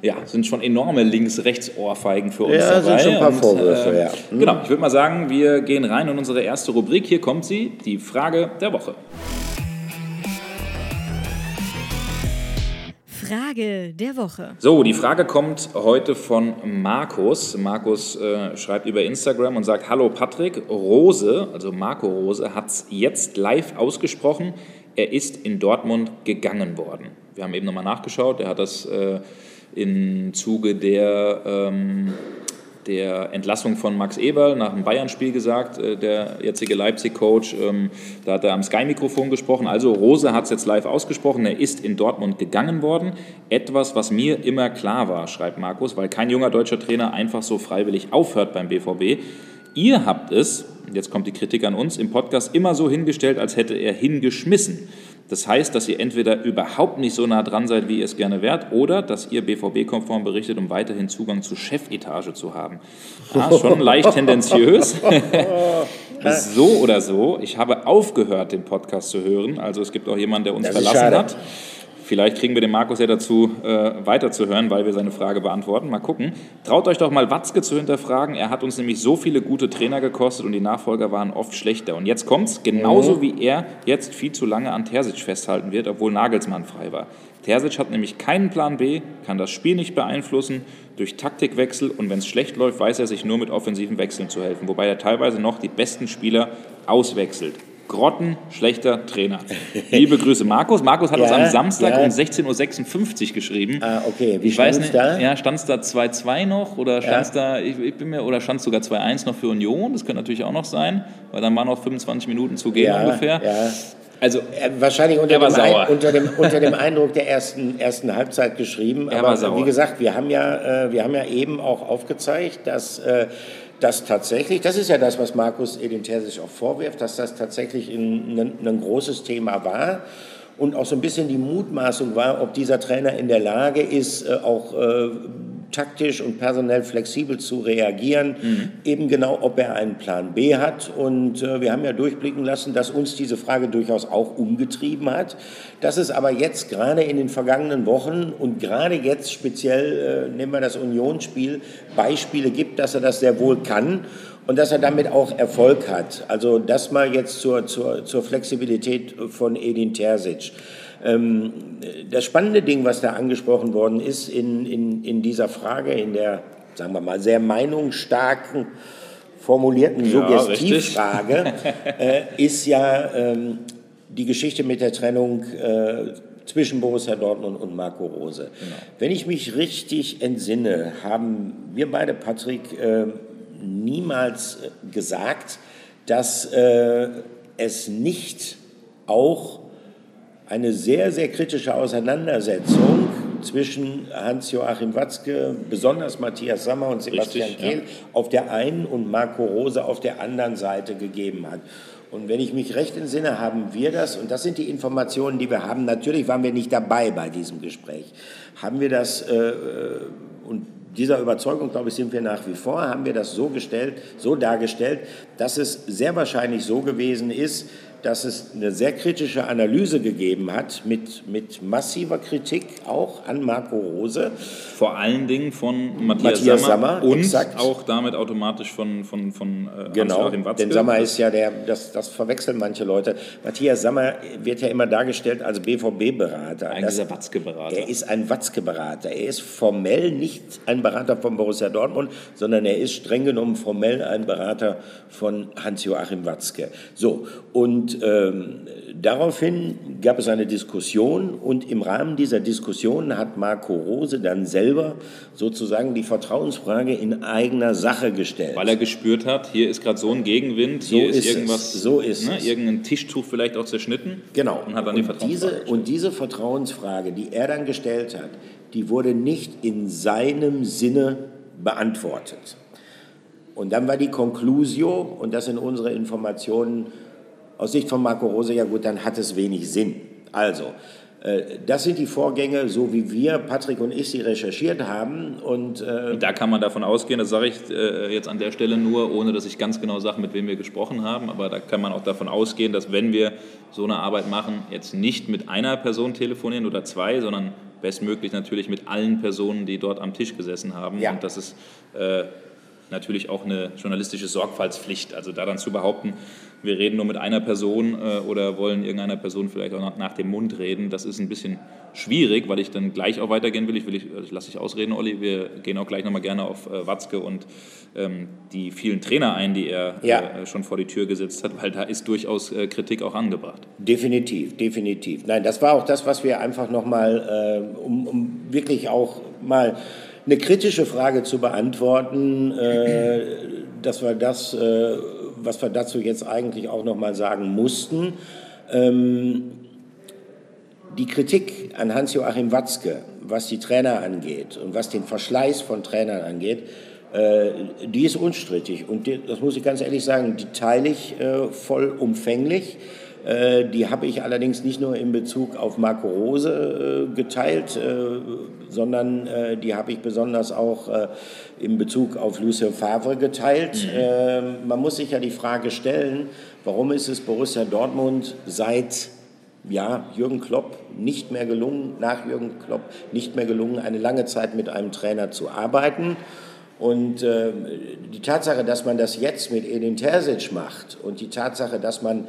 ja, sind schon enorme Links-Rechts-Ohrfeigen für uns ja, dabei. Sind schon ein paar Vorwürfe, äh, ja. Mhm. Genau, ich würde mal sagen, wir gehen rein in unsere erste Rubrik. Hier kommt sie, die Frage der Woche. Frage der Woche. So, die Frage kommt heute von Markus. Markus äh, schreibt über Instagram und sagt: Hallo Patrick, Rose, also Marco Rose, hat es jetzt live ausgesprochen. Er ist in Dortmund gegangen worden. Wir haben eben nochmal nachgeschaut. Er hat das äh, im Zuge der ähm, der Entlassung von Max Eberl nach dem Bayern-Spiel gesagt, äh, der jetzige Leipzig-Coach. Ähm, da hat er am Sky-Mikrofon gesprochen. Also Rose hat es jetzt live ausgesprochen. Er ist in Dortmund gegangen worden. Etwas, was mir immer klar war, schreibt Markus, weil kein junger deutscher Trainer einfach so freiwillig aufhört beim BVB. Ihr habt es, jetzt kommt die Kritik an uns, im Podcast immer so hingestellt, als hätte er hingeschmissen. Das heißt, dass ihr entweder überhaupt nicht so nah dran seid, wie ihr es gerne wärt, oder dass ihr BVB-konform berichtet, um weiterhin Zugang zur Chefetage zu haben. Ah, schon leicht tendenziös. so oder so, ich habe aufgehört, den Podcast zu hören. Also es gibt auch jemanden, der uns verlassen hat. Vielleicht kriegen wir den Markus ja dazu, äh, weiterzuhören, weil wir seine Frage beantworten. Mal gucken. Traut euch doch mal Watzke zu hinterfragen. Er hat uns nämlich so viele gute Trainer gekostet und die Nachfolger waren oft schlechter. Und jetzt kommt's, genauso wie er jetzt viel zu lange an Terzic festhalten wird, obwohl Nagelsmann frei war. Terzic hat nämlich keinen Plan B, kann das Spiel nicht beeinflussen durch Taktikwechsel und wenn es schlecht läuft, weiß er sich nur mit offensiven Wechseln zu helfen, wobei er teilweise noch die besten Spieler auswechselt grottenschlechter Trainer. Liebe Grüße, Markus. Markus hat ja, uns am Samstag ja. um 16.56 Uhr geschrieben. Ah, okay. Wie ich weiß nicht, da? Ja, stand es da 2-2 noch oder stand ja. da, ich, ich, bin mir, oder stand es sogar 2-1 noch für Union? Das könnte natürlich auch noch sein, weil dann waren noch 25 Minuten zu gehen ja, ungefähr. Ja. Also wahrscheinlich unter dem, Ein, unter, dem, unter dem Eindruck der ersten, ersten Halbzeit geschrieben. Er Aber wie gesagt, wir haben ja, äh, wir haben ja eben auch aufgezeigt, dass äh, dass tatsächlich, das ist ja das, was Markus Edin Terzic auch vorwirft, dass das tatsächlich ein, ein, großes Thema war und auch so ein bisschen die Mutmaßung war, ob dieser Trainer in der Lage ist, äh, auch äh, taktisch und personell flexibel zu reagieren, mhm. eben genau, ob er einen Plan B hat. Und äh, wir haben ja durchblicken lassen, dass uns diese Frage durchaus auch umgetrieben hat, dass es aber jetzt gerade in den vergangenen Wochen und gerade jetzt speziell, äh, nehmen wir das Unionsspiel, Beispiele gibt, dass er das sehr wohl kann und dass er damit auch Erfolg hat. Also das mal jetzt zur, zur, zur Flexibilität von Edin Terzic. Ähm, das spannende Ding, was da angesprochen worden ist in, in, in dieser Frage, in der, sagen wir mal, sehr meinungsstarken formulierten ja, Suggestivfrage, äh, ist ja ähm, die Geschichte mit der Trennung äh, zwischen Borussia Dortmund und Marco Rose. Genau. Wenn ich mich richtig entsinne, haben wir beide, Patrick, äh, niemals äh, gesagt, dass es nicht auch eine sehr, sehr kritische Auseinandersetzung zwischen Hans-Joachim Watzke, besonders Matthias Sammer und Sebastian Richtig, Kehl ja. auf der einen und Marco Rose auf der anderen Seite gegeben hat. Und wenn ich mich recht entsinne, haben wir das, und das sind die Informationen, die wir haben, natürlich waren wir nicht dabei bei diesem Gespräch, haben wir das, äh, äh und dieser Überzeugung, glaube ich, sind wir nach wie vor, haben wir das so gestellt, so dargestellt, dass es sehr wahrscheinlich so gewesen ist, dass es eine sehr kritische Analyse gegeben hat mit, mit massiver Kritik auch an Marco Rose. Vor allen Dingen von Matthias, Matthias Sammer, Sammer, und exakt. auch damit automatisch von, von, von äh, genau, Watzke. Denn Sammer ist ja der, das, das verwechseln manche Leute. Matthias Sammer wird ja immer dargestellt als BVB-Berater. Ein dieser Watzke-Berater. Er ist ein Watzke-Berater. Er ist formell nicht ein Berater von Borussia Dortmund, sondern er ist streng genommen formell ein Berater von Hans-Joachim Watzke. So, und ähm, daraufhin gab es eine Diskussion und im Rahmen dieser Diskussion hat Marco Rose dann selber sozusagen die Vertrauensfrage in eigener Sache gestellt. Weil er gespürt hat, hier ist gerade so ein Gegenwind, so hier ist, ist irgendwas, es. so ist ne, irgendein Tischtuch vielleicht auch zerschnitten. Genau. Und hat dann und die Vertrauensfrage diese, Und diese Vertrauensfrage, die er dann gestellt hat, die wurde nicht in seinem Sinne beantwortet. Und dann war die Conclusio, und das sind unsere Informationen, aus Sicht von Marco Rose, ja gut, dann hat es wenig Sinn. Also, äh, das sind die Vorgänge, so wie wir, Patrick und ich, sie recherchiert haben. Und, äh da kann man davon ausgehen, das sage ich äh, jetzt an der Stelle nur, ohne dass ich ganz genau sage, mit wem wir gesprochen haben, aber da kann man auch davon ausgehen, dass wenn wir so eine Arbeit machen, jetzt nicht mit einer Person telefonieren oder zwei, sondern bestmöglich natürlich mit allen Personen, die dort am Tisch gesessen haben. Ja. Und das ist äh, natürlich auch eine journalistische Sorgfaltspflicht. Also da dann zu behaupten, wir reden nur mit einer Person äh, oder wollen irgendeiner Person vielleicht auch nach, nach, dem Mund reden, das ist ein bisschen schwierig, weil ich dann gleich auch weitergehen will. Ich, will, ich, ich lasse dich ausreden, Olli. Wir gehen auch gleich nochmal gerne auf äh, Watzke und ähm, die vielen Trainer ein, die er ja. äh, schon vor die Tür gesetzt hat, weil da ist durchaus äh, Kritik auch angebracht. Definitiv, definitiv. Nein, das war auch das, was wir einfach nochmal, äh, um, um wirklich auch mal eine kritische Frage zu beantworten, äh, dass wir das, äh, was wir dazu jetzt eigentlich auch noch mal sagen mussten. Ähm, die Kritik an Hans-Joachim Watzke, was die Trainer angeht und was den Verschleiß von Trainern angeht, äh, die ist unstrittig. Und die, das muss ich ganz ehrlich sagen, die teile ich äh, vollumfänglich. Äh, die habe ich allerdings nicht nur in Bezug auf Marco Rose äh, geteilt, äh, sondern die habe ich besonders auch in Bezug auf Lucien Favre geteilt. Mhm. Man muss sich ja die Frage stellen, warum ist es Borussia Dortmund seit ja, Jürgen Klopp nicht mehr gelungen, nach Jürgen Klopp nicht mehr gelungen, eine lange Zeit mit einem Trainer zu arbeiten. Und äh, die Tatsache, dass man das jetzt mit Edin Terzic macht und die Tatsache, dass man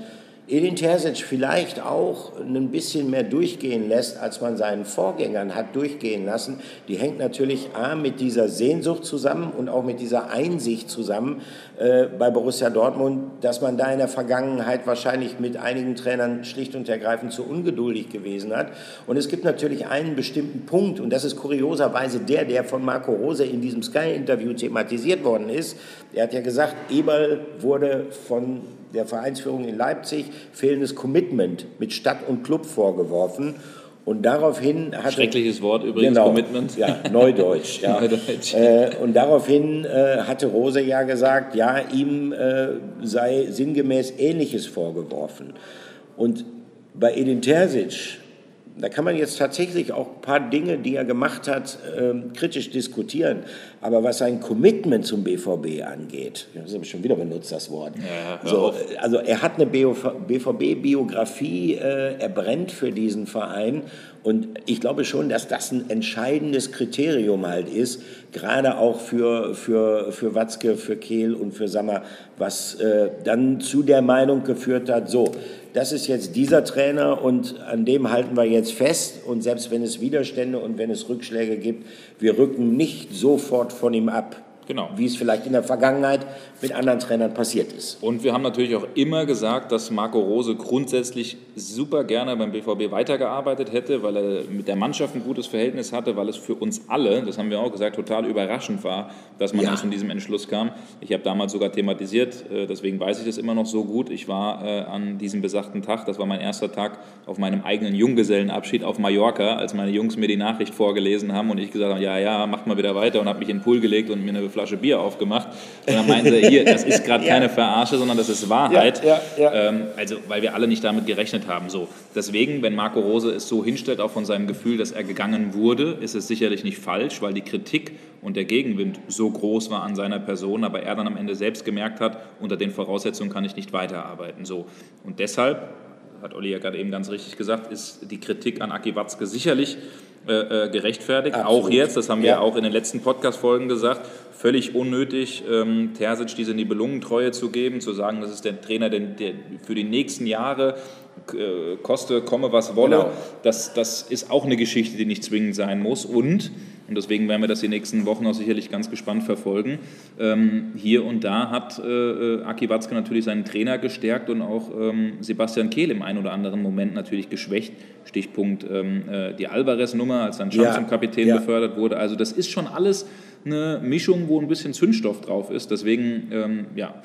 Edin Terzic vielleicht auch ein bisschen mehr durchgehen lässt, als man seinen Vorgängern hat durchgehen lassen, die hängt natürlich A mit dieser Sehnsucht zusammen und auch mit dieser Einsicht zusammen äh, bei Borussia Dortmund, dass man da in der Vergangenheit wahrscheinlich mit einigen Trainern schlicht und ergreifend zu ungeduldig gewesen hat. Und es gibt natürlich einen bestimmten Punkt, und das ist kurioserweise der, der von Marco Rose in diesem Sky-Interview thematisiert worden ist. Er hat ja gesagt, Eberl wurde von der Vereinsführung in Leipzig fehlendes Commitment mit Stadt und Club vorgeworfen. Und daraufhin hat schreckliches Wort übrigens genau, Commitment. Ja, Neudeutsch. ja. Neudeutsch. Äh, und daraufhin äh, hatte Rose ja gesagt, ja, ihm äh, sei sinngemäß Ähnliches vorgeworfen. Und bei Edin Terzic da kann man jetzt tatsächlich auch ein paar Dinge, die er gemacht hat, ähm, kritisch diskutieren. Aber was sein Commitment zum BVB angeht, das habe ich schon wieder benutzt, das Wort. Ja, so, also er hat eine BVB-Biografie, äh, er brennt für diesen Verein. Und ich glaube schon, dass das ein entscheidendes Kriterium halt ist, gerade auch für, für, für Watzke, für Kehl und für Sammer, was äh, dann zu der Meinung geführt hat, so, das ist jetzt dieser Trainer und an dem halten wir jetzt fest. Und selbst wenn es Widerstände und wenn es Rückschläge gibt, wir rücken nicht sofort von ihm ab. Genau. Wie es vielleicht in der Vergangenheit mit anderen Trainern passiert ist. Und wir haben natürlich auch immer gesagt, dass Marco Rose grundsätzlich super gerne beim BVB weitergearbeitet hätte, weil er mit der Mannschaft ein gutes Verhältnis hatte, weil es für uns alle, das haben wir auch gesagt, total überraschend war, dass man ja. zu diesem Entschluss kam. Ich habe damals sogar thematisiert, äh, deswegen weiß ich das immer noch so gut. Ich war äh, an diesem besagten Tag, das war mein erster Tag auf meinem eigenen Junggesellenabschied auf Mallorca, als meine Jungs mir die Nachricht vorgelesen haben und ich gesagt habe, ja, ja, macht mal wieder weiter und habe mich in den Pool gelegt und mir eine Flasche Bier aufgemacht. Und dann meinte er, hier, das ist gerade ja. keine Verarsche, sondern das ist Wahrheit. Ja, ja, ähm, also, weil wir alle nicht damit gerechnet haben. So. Deswegen, wenn Marco Rose es so hinstellt, auch von seinem Gefühl, dass er gegangen wurde, ist es sicherlich nicht falsch, weil die Kritik und der Gegenwind so groß war an seiner Person, aber er dann am Ende selbst gemerkt hat, unter den Voraussetzungen kann ich nicht weiterarbeiten. So. Und deshalb, hat Olli ja gerade eben ganz richtig gesagt, ist die Kritik an Aki Watzke sicherlich äh, äh, gerechtfertigt. Absolut. Auch jetzt, das haben wir ja. auch in den letzten Podcast-Folgen gesagt, völlig unnötig, ähm, Terzic diese Nibelungentreue zu geben, zu sagen, das ist der Trainer der, der für die nächsten Jahre koste, komme, was wolle. Genau. Das, das ist auch eine Geschichte, die nicht zwingend sein muss. Und, und deswegen werden wir das die nächsten Wochen auch sicherlich ganz gespannt verfolgen, ähm, hier und da hat äh, äh Aki Watzke natürlich seinen Trainer gestärkt und auch ähm, Sebastian Kehl im einen oder anderen Moment natürlich geschwächt. Stichpunkt ähm, äh, die Alvarez-Nummer, als dann Champ ja. zum Kapitän ja. befördert wurde. Also das ist schon alles eine Mischung, wo ein bisschen Zündstoff drauf ist. Deswegen, ähm, ja,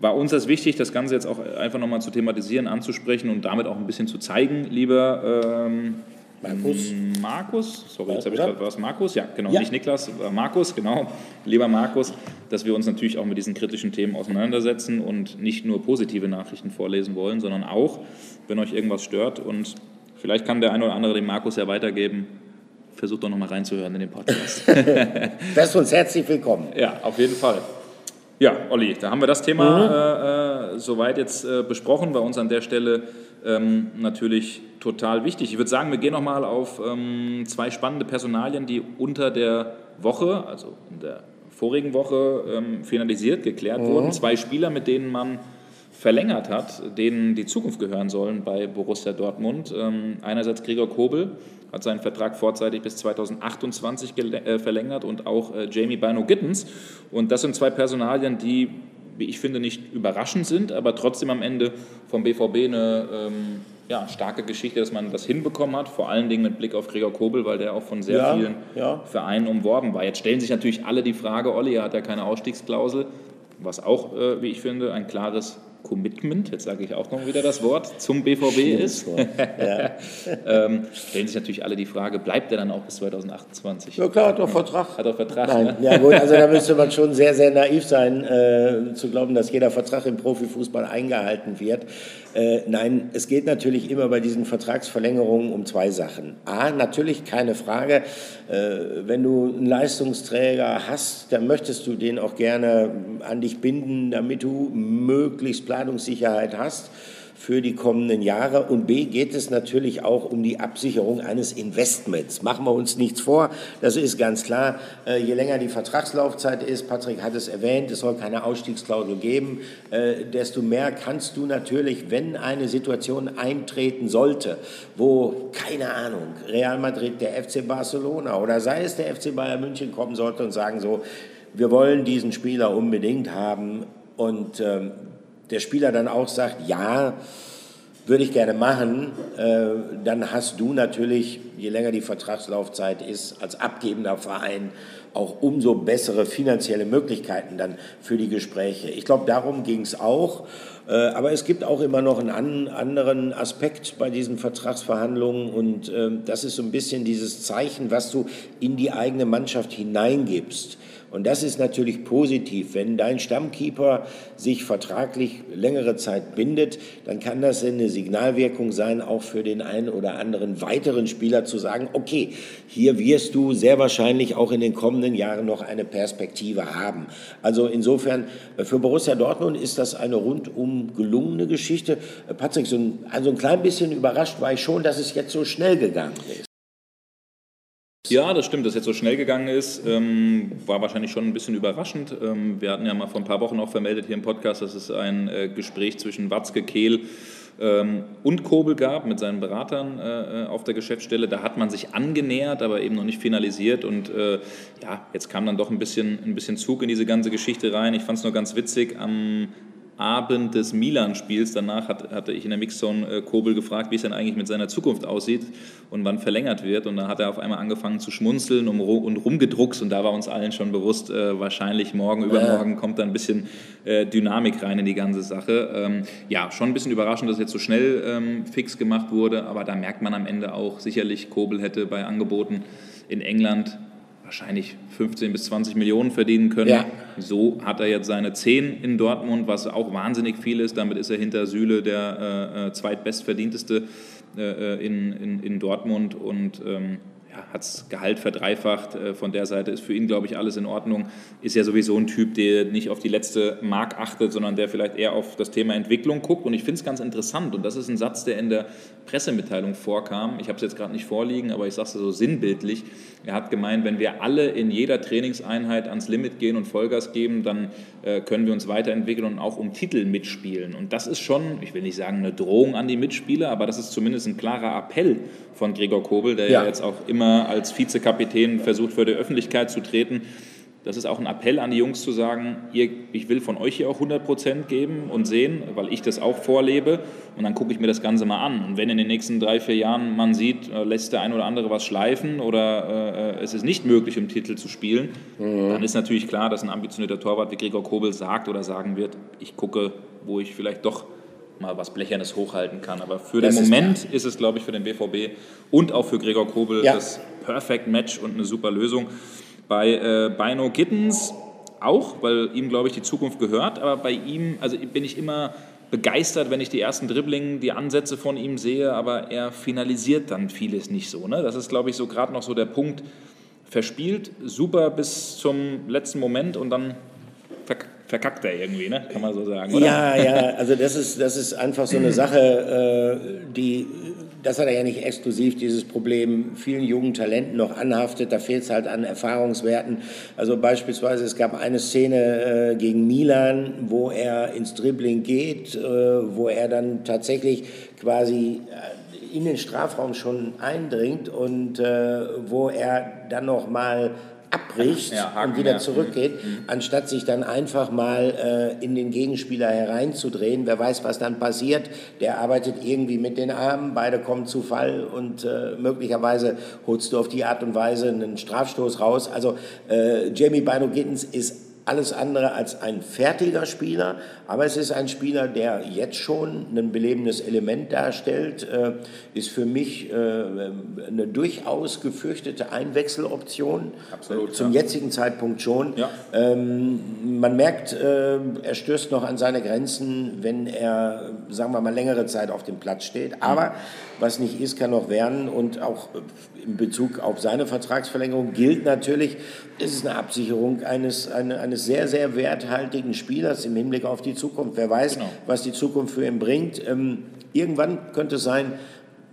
war uns das wichtig, das Ganze jetzt auch einfach nochmal zu thematisieren, anzusprechen und damit auch ein bisschen zu zeigen, lieber ähm, Markus. Markus, sorry, jetzt habe ich gerade was. Markus, ja, genau, ja. nicht Niklas, Markus, genau, lieber Markus, dass wir uns natürlich auch mit diesen kritischen Themen auseinandersetzen und nicht nur positive Nachrichten vorlesen wollen, sondern auch, wenn euch irgendwas stört und vielleicht kann der eine oder andere dem Markus ja weitergeben, versucht doch nochmal reinzuhören in den Podcast. Wärst uns herzlich willkommen. Ja, auf jeden Fall. Ja, Olli, da haben wir das Thema mhm. äh, äh, soweit jetzt äh, besprochen. Bei uns an der Stelle ähm, natürlich total wichtig. Ich würde sagen, wir gehen nochmal auf ähm, zwei spannende Personalien, die unter der Woche, also in der vorigen Woche, ähm, finalisiert, geklärt mhm. wurden. Zwei Spieler, mit denen man verlängert hat, denen die Zukunft gehören sollen bei Borussia Dortmund. Ähm, einerseits Gregor Kobel hat seinen Vertrag vorzeitig bis 2028 äh, verlängert und auch äh, Jamie Bino Gittens. Und das sind zwei Personalien, die, wie ich finde, nicht überraschend sind, aber trotzdem am Ende vom BVB eine ähm, ja, starke Geschichte, dass man das hinbekommen hat, vor allen Dingen mit Blick auf Gregor Kobel, weil der auch von sehr ja, vielen ja. Vereinen umworben war. Jetzt stellen sich natürlich alle die Frage, Olli hat ja keine Ausstiegsklausel, was auch, äh, wie ich finde, ein klares Commitment, jetzt sage ich auch noch wieder das Wort, zum BVB ist, ja. ähm, stellen sich natürlich alle die Frage, bleibt er dann auch bis 2028? Ja klar, hat doch Vertrag. Hat doch Vertrag, Nein. Ne? Ja gut, also da müsste man schon sehr, sehr naiv sein, äh, zu glauben, dass jeder Vertrag im Profifußball eingehalten wird. Äh, nein, es geht natürlich immer bei diesen Vertragsverlängerungen um zwei Sachen. A, natürlich keine Frage, äh, wenn du einen Leistungsträger hast, dann möchtest du den auch gerne an dich binden, damit du möglichst Planungssicherheit hast für die kommenden Jahre. Und B geht es natürlich auch um die Absicherung eines Investments. Machen wir uns nichts vor, das ist ganz klar. Äh, je länger die Vertragslaufzeit ist, Patrick hat es erwähnt, es soll keine Ausstiegsklausel geben, äh, desto mehr kannst du natürlich, wenn eine Situation eintreten sollte, wo, keine Ahnung, Real Madrid, der FC Barcelona oder sei es der FC Bayern München kommen sollte und sagen so, wir wollen diesen Spieler unbedingt haben und ähm, der Spieler dann auch sagt, ja, würde ich gerne machen. Äh, dann hast du natürlich, je länger die Vertragslaufzeit ist, als abgebender Verein auch umso bessere finanzielle Möglichkeiten dann für die Gespräche. Ich glaube, darum ging es auch. Äh, aber es gibt auch immer noch einen anderen Aspekt bei diesen Vertragsverhandlungen und äh, das ist so ein bisschen dieses Zeichen, was du in die eigene Mannschaft hineingibst. Und das ist natürlich positiv. Wenn dein Stammkeeper sich vertraglich längere Zeit bindet, dann kann das eine Signalwirkung sein, auch für den einen oder anderen weiteren Spieler zu sagen, okay, hier wirst du sehr wahrscheinlich auch in den kommenden Jahren noch eine Perspektive haben. Also insofern, äh, für Borussia Dortmund ist das eine rundum gelungene Geschichte. Äh, Patrick, so ein, also ein klein bisschen überrascht war ich schon, dass es jetzt so schnell gegangen ist. Ja, das stimmt, dass jetzt so schnell gegangen ist, ähm, war wahrscheinlich schon ein bisschen überraschend. Ähm, wir hatten ja mal vor ein paar Wochen auch vermeldet hier im Podcast, dass es ein äh, Gespräch zwischen Watzke, Kehl ähm, und Kobel gab mit seinen Beratern äh, auf der Geschäftsstelle. Da hat man sich angenähert, aber eben noch nicht finalisiert. Und äh, ja, jetzt kam dann doch ein bisschen, ein bisschen Zug in diese ganze Geschichte rein. Ich fand es nur ganz witzig. Am Abend des Milan-Spiels. Danach hat, hatte ich in der Mixzone äh, Kobel gefragt, wie es denn eigentlich mit seiner Zukunft aussieht und wann verlängert wird. Und da hat er auf einmal angefangen zu schmunzeln und, und rumgedruckst. Und da war uns allen schon bewusst, äh, wahrscheinlich morgen, übermorgen kommt da ein bisschen äh, Dynamik rein in die ganze Sache. Ähm, ja, schon ein bisschen überraschend, dass jetzt so schnell ähm, fix gemacht wurde. Aber da merkt man am Ende auch, sicherlich Kobel hätte bei Angeboten in England wahrscheinlich 15 bis 20 Millionen verdienen können. Ja. So hat er jetzt seine 10 in Dortmund, was auch wahnsinnig viel ist. Damit ist er hinter Süle der äh, äh zweitbestverdienteste äh, äh, in, in, in, Dortmund und ähm, ja, hat das Gehalt verdreifacht. Äh, von der Seite ist für ihn, glaube ich, alles in Ordnung. Ist ja sowieso ein Typ, der nicht auf die letzte Mark achtet, sondern der vielleicht eher auf das Thema Entwicklung guckt. Und ich finde es ganz interessant. Und das ist ein Satz, der in der Pressemitteilung vorkam. Ich habe es jetzt gerade nicht vorliegen, aber ich sage es so sinnbildlich. Er hat gemeint, wenn wir alle in jeder Trainingseinheit ans Limit gehen und Vollgas geben, dann äh, können wir uns weiterentwickeln und auch um Titel mitspielen. Und das ist schon, ich will nicht sagen eine Drohung an die Mitspieler, aber das ist zumindest ein klarer Appell von Gregor Kobel, der ja, ja jetzt auch immer als Vizekapitän versucht, für die Öffentlichkeit zu treten das ist auch ein Appell an die Jungs zu sagen, ihr, ich will von euch hier auch 100 Prozent geben und sehen, weil ich das auch vorlebe und dann gucke ich mir das Ganze mal an. Und wenn in den nächsten drei, vier Jahren man sieht, äh, lässt der ein oder andere was schleifen oder äh, es ist nicht möglich, um Titel zu spielen, mhm. dann ist natürlich klar, dass ein ambitionierter Torwart wie Gregor Kobel sagt oder sagen wird, ich gucke, wo ich vielleicht doch mal was Blechernes hochhalten kann. Aber für das den Moment ist, ist, es, glaube ich, für den BVB und auch für Gregor Kobel ja. das Perfect Match und eine super Lösung. Bei äh, Bino Gittens auch, weil ihm, glaube ich, die Zukunft gehört. Aber bei ihm, also bin ich immer begeistert, wenn ich die ersten Dribbling, die Ansätze von ihm sehe, aber er finalisiert dann vieles nicht so. Ne? Das ist, glaube ich, so gerade noch so der Punkt. Verspielt super bis zum letzten Moment und dann verkackt er irgendwie, ne? kann man so sagen. Oder? Ja, ja, also das ist, das ist einfach so eine Sache, äh, die das hat er ja nicht exklusiv, dieses Problem vielen jungen Talenten noch anhaftet. Da fehlt es halt an Erfahrungswerten. Also beispielsweise, es gab eine Szene äh, gegen Milan, wo er ins Dribbling geht, äh, wo er dann tatsächlich quasi äh, in den Strafraum schon eindringt und äh, wo er dann noch mal abbricht ja, und wieder zurückgeht, mhm. anstatt sich dann einfach mal äh, in den Gegenspieler hereinzudrehen. Wer weiß, was dann passiert. Der arbeitet irgendwie mit den Armen, beide kommen zu Fall und äh, möglicherweise holst du auf die Art und Weise einen Strafstoß raus. Also äh, Jamie Bino Gittens ist alles andere als ein fertiger Spieler, aber es ist ein Spieler, der jetzt schon ein belebendes Element darstellt, äh, ist für mich äh, eine durchaus gefürchtete Einwechseloption. Absolut, Zum ja. jetzigen Zeitpunkt schon. Ja. Ähm, man merkt, äh, er stößt noch an seine Grenzen, wenn er, sagen wir mal, längere Zeit auf dem Platz steht. Aber was nicht ist, kann noch werden. Und auch in Bezug auf seine Vertragsverlängerung gilt natürlich, es ist eine Absicherung eines, eine, eines sehr, sehr werthaltigen Spielers im Hinblick auf die Zukunft. Wer weiß, genau. was die Zukunft für ihn bringt. Ähm, irgendwann könnte es sein,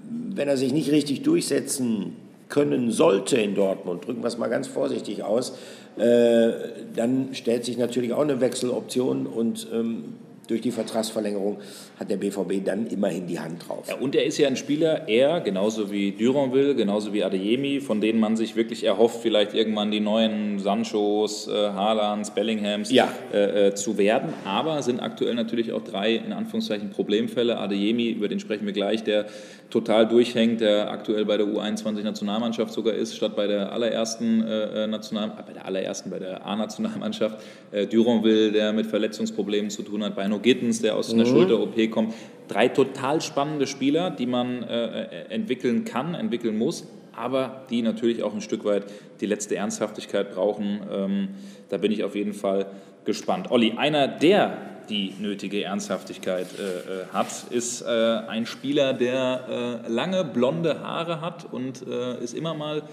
wenn er sich nicht richtig durchsetzen können sollte in Dortmund, drücken wir es mal ganz vorsichtig aus, äh, dann stellt sich natürlich auch eine Wechseloption und ähm, durch die Vertragsverlängerung hat der BVB dann immerhin die Hand drauf. Ja, und er ist ja ein Spieler, er, genauso wie Duranville, genauso wie Adeyemi, von denen man sich wirklich erhofft, vielleicht irgendwann die neuen Sanchos, äh, Haalands, Bellinghams ja. äh, äh, zu werden. Aber sind aktuell natürlich auch drei, in Anführungszeichen, Problemfälle. Adeyemi, über den sprechen wir gleich, der total durchhängt, der aktuell bei der U21-Nationalmannschaft sogar ist, statt bei der allerersten äh, äh National bei der allerersten, bei der A-Nationalmannschaft. Äh, Duranville, der mit Verletzungsproblemen zu tun hat, Beino Gittens, der aus mhm. einer Schulter-OP kommt. Drei total spannende Spieler, die man äh, äh, entwickeln kann, entwickeln muss, aber die natürlich auch ein Stück weit die letzte Ernsthaftigkeit brauchen. Ähm, da bin ich auf jeden Fall gespannt. Olli, einer der die nötige Ernsthaftigkeit äh, äh, hat, ist äh, ein Spieler, der äh, lange blonde Haare hat und ist immer mal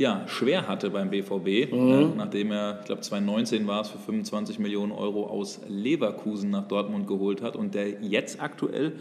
ja, schwer hatte beim BVB, mhm. äh, nachdem er, ich glaube 2019 war es, für 25 Millionen Euro aus Leverkusen nach Dortmund geholt hat und der jetzt aktuell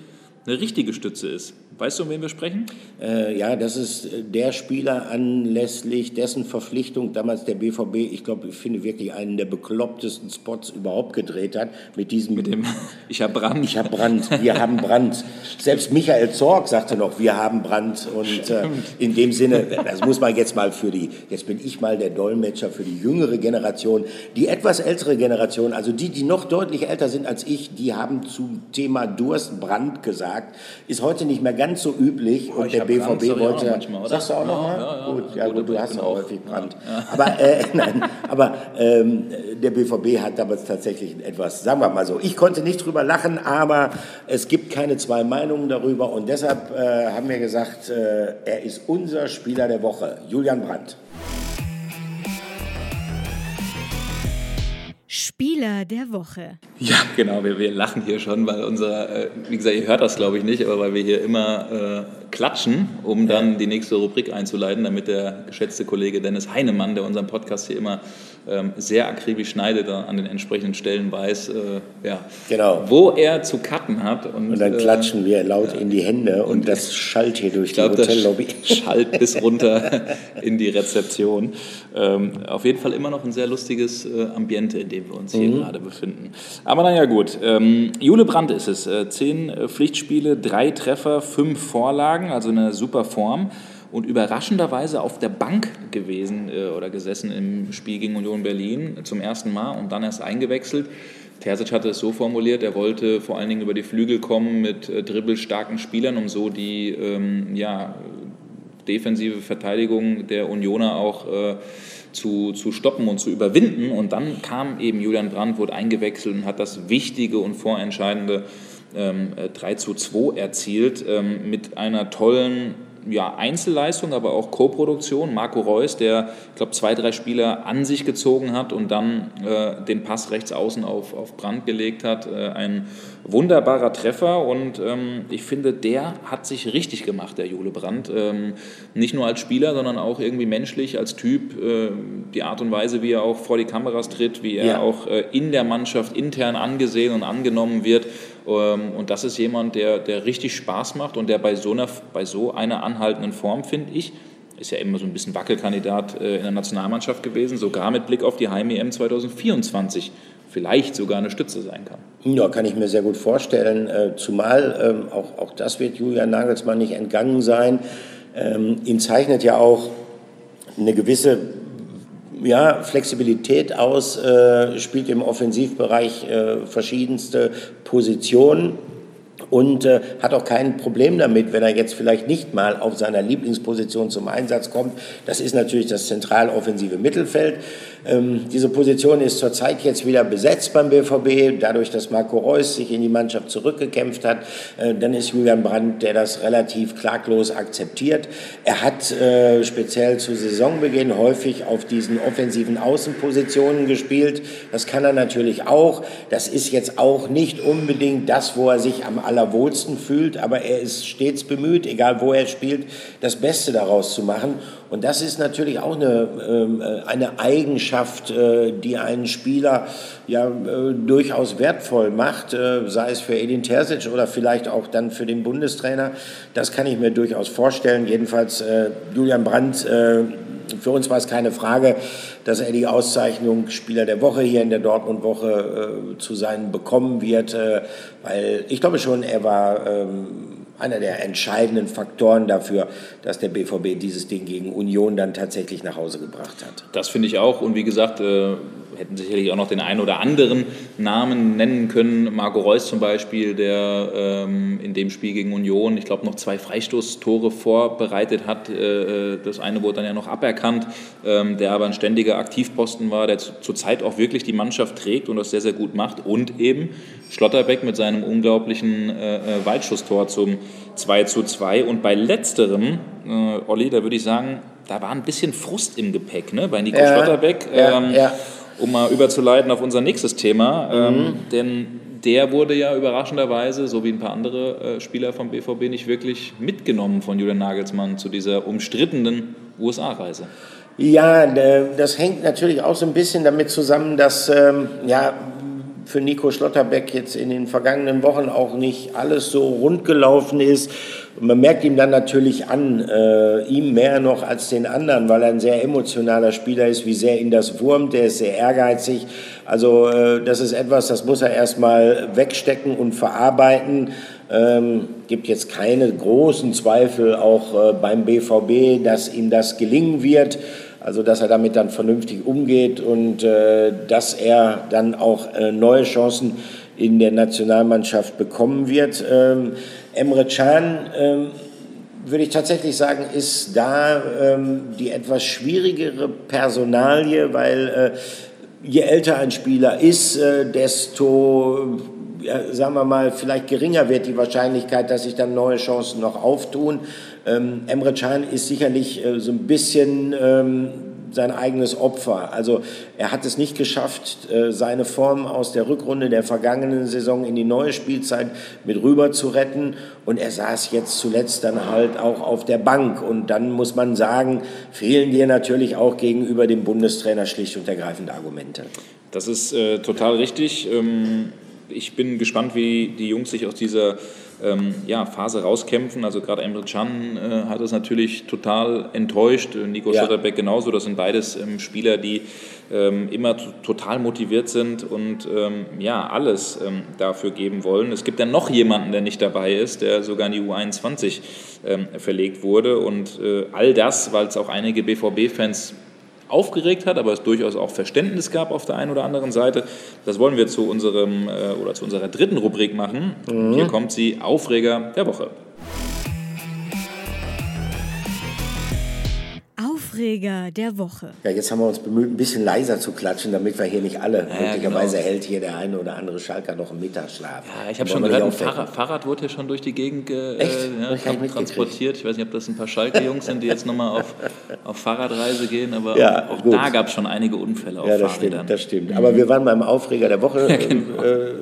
eine richtige Stütze ist. Weißt du, um wen wir sprechen? Äh, ja, das ist der Spieler anlässlich dessen Verpflichtung damals der BVB, ich glaube, ich finde wirklich einen der beklopptesten Spots überhaupt gedreht hat. Mit diesem. Mit dem Ich habe Brand. Ich habe Brand. Wir haben Brand. Selbst Michael Zorg sagte noch, wir haben Brand. Und äh, in dem Sinne, das muss man jetzt mal für die, jetzt bin ich mal der Dolmetscher für die jüngere Generation. Die etwas ältere Generation, also die, die noch deutlich älter sind als ich, die haben zum Thema Durst Brand gesagt. Ist heute nicht mehr ganz ganz so üblich oh, und der BVB Brand, wollte. Ja manchmal, sagst du auch noch mal? Ja, ja, gut, ja, gut, du hast auch häufig Brand. Aber, äh, nein, aber ähm, der BVB hat damals tatsächlich etwas, sagen wir mal so, ich konnte nicht drüber lachen, aber es gibt keine zwei Meinungen darüber und deshalb äh, haben wir gesagt, äh, er ist unser Spieler der Woche, Julian Brandt. Spieler der Woche. Ja, genau, wir, wir lachen hier schon, weil unser, äh, wie gesagt, ihr hört das glaube ich nicht, aber weil wir hier immer äh, klatschen, um dann die nächste Rubrik einzuleiten, damit der geschätzte Kollege Dennis Heinemann, der unseren Podcast hier immer sehr akribisch schneidet, an den entsprechenden Stellen weiß, äh, ja, genau. wo er zu cutten hat. Und, und dann klatschen wir laut in die Hände und, und das schallt hier durch glaub, die Hotellobby. Schallt bis runter in die Rezeption. Ähm, auf jeden Fall immer noch ein sehr lustiges äh, Ambiente, in dem wir uns hier mhm. gerade befinden. Aber naja, gut. Ähm, Jule Brandt ist es. Äh, zehn äh, Pflichtspiele, drei Treffer, fünf Vorlagen, also eine super Form und überraschenderweise auf der Bank gewesen äh, oder gesessen im Spiel gegen Union Berlin zum ersten Mal und dann erst eingewechselt. Terzic hatte es so formuliert, er wollte vor allen Dingen über die Flügel kommen mit äh, dribbelstarken Spielern, um so die ähm, ja, defensive Verteidigung der Unioner auch äh, zu, zu stoppen und zu überwinden. Und dann kam eben Julian Brandt, wurde eingewechselt und hat das wichtige und vorentscheidende ähm, 3 zu 2 erzielt ähm, mit einer tollen ja, Einzelleistung, aber auch Co-Produktion. Marco Reus, der, ich glaube, zwei, drei Spieler an sich gezogen hat und dann äh, den Pass rechts außen auf, auf Brand gelegt hat. Äh, ein wunderbarer Treffer und ähm, ich finde, der hat sich richtig gemacht, der Jule Brandt. Ähm, nicht nur als Spieler, sondern auch irgendwie menschlich, als Typ. Äh, die Art und Weise, wie er auch vor die Kameras tritt, wie er ja. auch äh, in der Mannschaft intern angesehen und angenommen wird. Ähm, und das ist jemand, der, der richtig Spaß macht und der bei so einer, bei so einer anhaltenden Form, finde ich, ist ja immer so ein bisschen Wackelkandidat äh, in der Nationalmannschaft gewesen, sogar mit Blick auf die Heim-EM 2024 vielleicht sogar eine Stütze sein kann. Ja, kann ich mir sehr gut vorstellen. Äh, zumal ähm, auch, auch das wird Julian Nagelsmann nicht entgangen sein. Ähm, ihn zeichnet ja auch eine gewisse ja, Flexibilität aus, äh, spielt im Offensivbereich äh, verschiedenste Positionen und äh, hat auch kein Problem damit, wenn er jetzt vielleicht nicht mal auf seiner Lieblingsposition zum Einsatz kommt. Das ist natürlich das zentral offensive Mittelfeld. Ähm, diese Position ist zurzeit jetzt wieder besetzt beim BVB, dadurch, dass Marco Reus sich in die Mannschaft zurückgekämpft hat. Äh, dann ist Julian Brandt, der das relativ klaglos akzeptiert. Er hat äh, speziell zu Saisonbeginn häufig auf diesen offensiven Außenpositionen gespielt. Das kann er natürlich auch. Das ist jetzt auch nicht unbedingt das, wo er sich am allerwohlsten fühlt, aber er ist stets bemüht, egal wo er spielt, das Beste daraus zu machen. Und das ist natürlich auch eine, ähm, äh, eine Eigenschaft, äh, die einen Spieler ja äh, durchaus wertvoll macht, sei es für Edin Terzic oder vielleicht auch dann für den Bundestrainer. Das kann ich mir durchaus vorstellen. Jedenfalls Julian Brandt für uns war es keine Frage, dass er die Auszeichnung Spieler der Woche hier in der Dortmund-Woche zu sein bekommen wird, weil ich glaube schon, er war ähm, einer der entscheidenden Faktoren dafür, dass der BVB dieses Ding gegen Union dann tatsächlich nach Hause gebracht hat. Das finde ich auch. Und wie gesagt, äh, hätten sicherlich auch noch den einen oder anderen Namen nennen können. Marco Reus zum Beispiel, der ähm, in dem Spiel gegen Union, ich glaube, noch zwei Freistoßtore vorbereitet hat. Äh, äh, das eine wurde dann ja noch aberkannt, ähm, der aber ein ständiger Aktivposten war, der zurzeit auch wirklich die Mannschaft trägt und das sehr, sehr gut macht. Und eben Schlotterbeck mit seinem unglaublichen äh, äh Weitschusstor zum 2 zu 2. Und bei letzterem, äh, Olli, da würde ich sagen, da war ein bisschen Frust im Gepäck ne? bei Nico ja, Schlotterbeck. Ähm, ja, ja um mal überzuleiten auf unser nächstes Thema. Ähm, mhm. Ähm, denn der wurde ja überraschenderweise, so wie ein paar andere äh, Spieler vom BVB, nicht wirklich mitgenommen von Julian Nagelsmann zu dieser umstrittenen USA-Reise. Ja, das hängt natürlich auch so ein bisschen damit zusammen, dass ähm, ja, für Nico Schlotterbeck jetzt in den vergangenen Wochen auch nicht alles so rund gelaufen ist. Und man merkt ihm dann natürlich an, äh, ihm mehr noch als den anderen, weil er ein sehr emotionaler Spieler ist, wie sehr ihn das wurmt, der ist sehr ehrgeizig. Also äh, das ist etwas, das muss er erstmal wegstecken und verarbeiten. Ähm, gibt jetzt keine großen Zweifel auch äh, beim BVB, dass ihm das gelingen wird. Also dass er damit dann vernünftig umgeht und äh, dass er dann auch äh, neue Chancen in der Nationalmannschaft bekommen wird. Ähm, Emre Can, ähm, würde ich tatsächlich sagen, ist da ähm, die etwas schwierigere Personalie, weil äh, je älter ein Spieler ist, äh, desto ja, sagen wir mal, vielleicht geringer wird die Wahrscheinlichkeit, dass sich dann neue Chancen noch auftun. Ähm, Emre Can ist sicherlich äh, so ein bisschen ähm, sein eigenes Opfer. Also er hat es nicht geschafft, äh, seine Form aus der Rückrunde der vergangenen Saison in die neue Spielzeit mit rüber zu retten. Und er saß jetzt zuletzt dann halt auch auf der Bank. Und dann muss man sagen, fehlen dir natürlich auch gegenüber dem Bundestrainer schlicht und ergreifend Argumente. Das ist äh, total richtig. Ähm, ich bin gespannt, wie die Jungs sich aus dieser ähm, ja, Phase rauskämpfen. Also gerade Emre Can äh, hat es natürlich total enttäuscht, Nico ja. Schotterbeck genauso. Das sind beides ähm, Spieler, die ähm, immer total motiviert sind und ähm, ja, alles ähm, dafür geben wollen. Es gibt dann noch jemanden, der nicht dabei ist, der sogar in die U21 ähm, verlegt wurde. Und äh, all das, weil es auch einige BVB-Fans aufgeregt hat, aber es durchaus auch Verständnis gab auf der einen oder anderen Seite. Das wollen wir zu unserem äh, oder zu unserer dritten Rubrik machen. Mhm. Hier kommt sie Aufreger der Woche. Aufreger der Woche. Ja, jetzt haben wir uns bemüht, ein bisschen leiser zu klatschen, damit wir hier nicht alle. Ja, Möglicherweise genau. hält hier der eine oder andere Schalker noch einen Mittagsschlaf. Ja, ich habe schon gehört, ein Fahrrad, Fahrrad, wurde hier schon durch die Gegend äh, ja, transportiert. Ich weiß nicht, ob das ein paar Schalke-Jungs sind, die jetzt nochmal auf, auf Fahrradreise gehen, aber ja, auch, auch da gab es schon einige Unfälle auf ja, das Fahrrädern. Stimmt, das stimmt. Aber wir waren beim Aufreger der Woche, ja, genau. äh,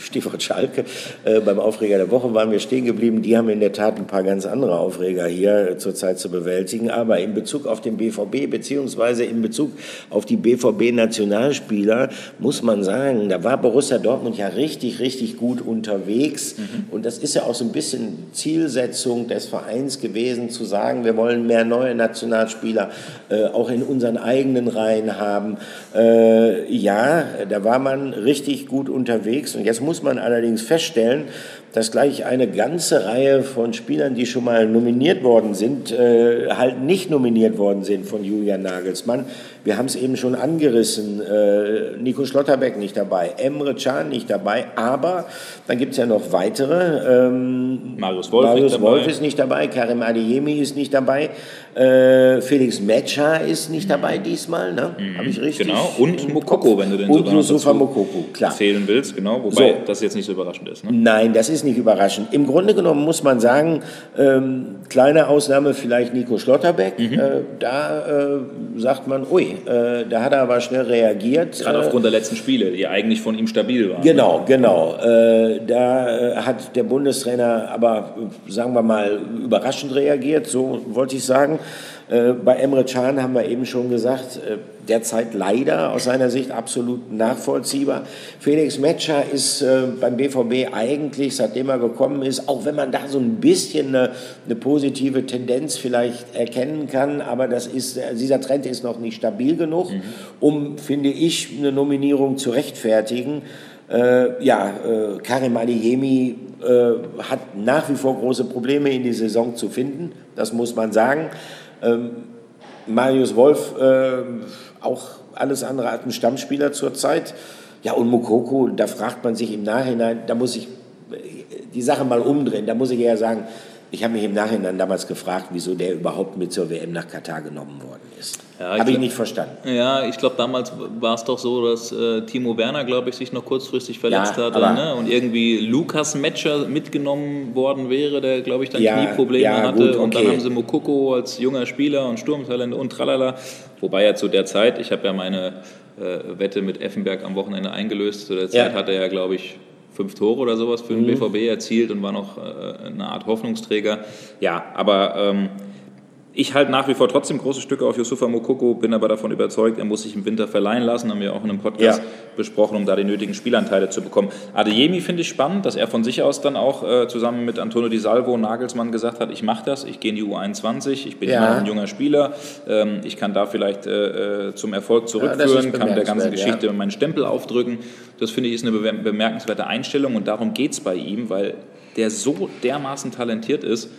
Stichwort Schalke, äh, beim Aufreger der Woche waren wir stehen geblieben. Die haben in der Tat ein paar ganz andere Aufreger hier zurzeit zu bewältigen. Aber in Bezug auf den BVB beziehungsweise in Bezug auf die BVB-Nationalspieler muss man sagen, da war Borussia Dortmund ja richtig, richtig gut unterwegs. Mhm. Und das ist ja auch so ein bisschen Zielsetzung des Vereins gewesen, zu sagen, wir wollen mehr neue Nationalspieler äh, auch in unseren eigenen Reihen haben. Äh, ja, da war man richtig gut unterwegs. Und jetzt muss man allerdings feststellen, dass gleich eine ganze Reihe von Spielern, die schon mal nominiert worden sind, äh, halt nicht nominiert worden sind von Julian Nagelsmann. Wir haben es eben schon angerissen. Äh, Nico Schlotterbeck nicht dabei, Emre Can nicht dabei, aber dann gibt es ja noch weitere. Ähm, Marius Wolf, Marius Wolf ist nicht dabei, Karim Adeyemi ist nicht dabei. Äh, Felix Metscher ist nicht dabei diesmal, ne? Mhm, Habe ich richtig? Genau, und Mokoko, wenn du den und Yusufa Mokoko, klar. Zählen willst, genau, wobei so. das jetzt nicht so überraschend ist. Ne? Nein, das ist nicht überraschend. Im Grunde genommen muss man sagen, ähm, kleine Ausnahme vielleicht Nico Schlotterbeck, mhm. äh, da äh, sagt man, ui, äh, da hat er aber schnell reagiert. Gerade aufgrund der letzten Spiele, die eigentlich von ihm stabil waren. Genau, genau. Äh, da äh, hat der Bundestrainer aber, sagen wir mal, überraschend reagiert, so wollte ich sagen. Äh, bei Emre Can haben wir eben schon gesagt, äh, derzeit leider aus seiner Sicht absolut nachvollziehbar. Felix Metscher ist äh, beim BVB eigentlich, seitdem er gekommen ist, auch wenn man da so ein bisschen eine, eine positive Tendenz vielleicht erkennen kann, aber das ist, dieser Trend ist noch nicht stabil genug, mhm. um, finde ich, eine Nominierung zu rechtfertigen. Äh, ja, äh, Karim Adeyemi äh, hat nach wie vor große Probleme in die Saison zu finden, das muss man sagen. Ähm, Marius Wolf äh, auch alles andere als ein Stammspieler zurzeit. Ja, und Mokoko, da fragt man sich im Nachhinein, da muss ich die Sache mal umdrehen, da muss ich eher sagen, ich habe mich im Nachhinein damals gefragt, wieso der überhaupt mit zur WM nach Katar genommen worden ist. Ja, habe ich nicht verstanden. Ja, ich glaube, damals war es doch so, dass äh, Timo Werner, glaube ich, sich noch kurzfristig verletzt ja, hatte ne? und irgendwie Lukas Metscher mitgenommen worden wäre, der, glaube ich, dann ja, Knieprobleme ja, hatte. Gut, okay. Und dann haben sie Mokoko als junger Spieler und Sturmtalent und tralala. Wobei ja zu der Zeit, ich habe ja meine äh, Wette mit Effenberg am Wochenende eingelöst, zu der Zeit hatte er, glaube ich, fünf Tore oder sowas für den mhm. BVB erzielt und war noch äh, eine Art Hoffnungsträger. Ja, aber ähm, ich halte nach wie vor trotzdem große Stücke auf Yusufa Mokoko, bin aber davon überzeugt, er muss sich im Winter verleihen lassen, haben wir auch in einem Podcast ja. besprochen, um da die nötigen Spielanteile zu bekommen. Adeyemi finde ich spannend, dass er von sich aus dann auch äh, zusammen mit Antonio Di Salvo und Nagelsmann gesagt hat, ich mache das, ich gehe in die U21, ich bin ja. immer ein junger Spieler, ähm, ich kann da vielleicht äh, äh zum Erfolg zurückführen, ja, kann der ganzen Geschichte meinen Stempel aufdrücken. Das finde ich ist eine bemerkenswerte Einstellung und darum geht es bei ihm, weil der so dermaßen talentiert ist,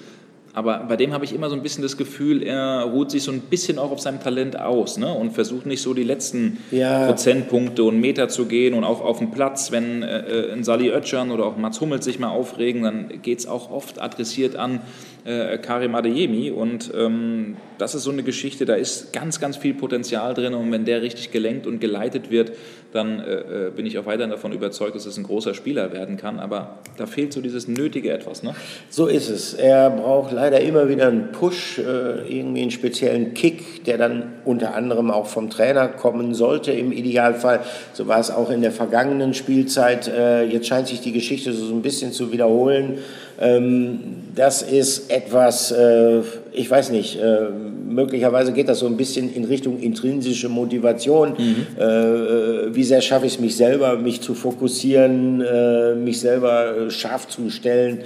aber bei dem habe ich immer so ein bisschen das Gefühl, er ruht sich so ein bisschen auch auf seinem Talent aus ne? und versucht nicht so die letzten ja. Prozentpunkte und Meter zu gehen und auch auf dem Platz, wenn äh, äh ein Sali Oetschan oder auch Mats Hummels sich mal aufregen, dann geht es auch oft adressiert an äh, Karim Adeyemi und ähm, das ist so eine Geschichte, da ist ganz, ganz viel Potenzial drin und wenn der richtig gelenkt und geleitet wird, dann äh, äh, bin ich auch weiterhin davon überzeugt, dass es ein großer Spieler werden kann. Aber da fehlt so dieses nötige Etwas. Ne? So ist es. Er braucht leider immer wieder einen Push, äh, irgendwie einen speziellen Kick, der dann unter anderem auch vom Trainer kommen sollte im Idealfall. So war es auch in der vergangenen Spielzeit. Äh, jetzt scheint sich die Geschichte so ein bisschen zu wiederholen. Ähm, das ist etwas, äh, ich weiß nicht, äh, möglicherweise geht das so ein bisschen in Richtung intrinsische Motivation. Mhm. Äh, wie sehr schaffe ich es, mich selber, mich zu fokussieren, mich selber scharf zu stellen?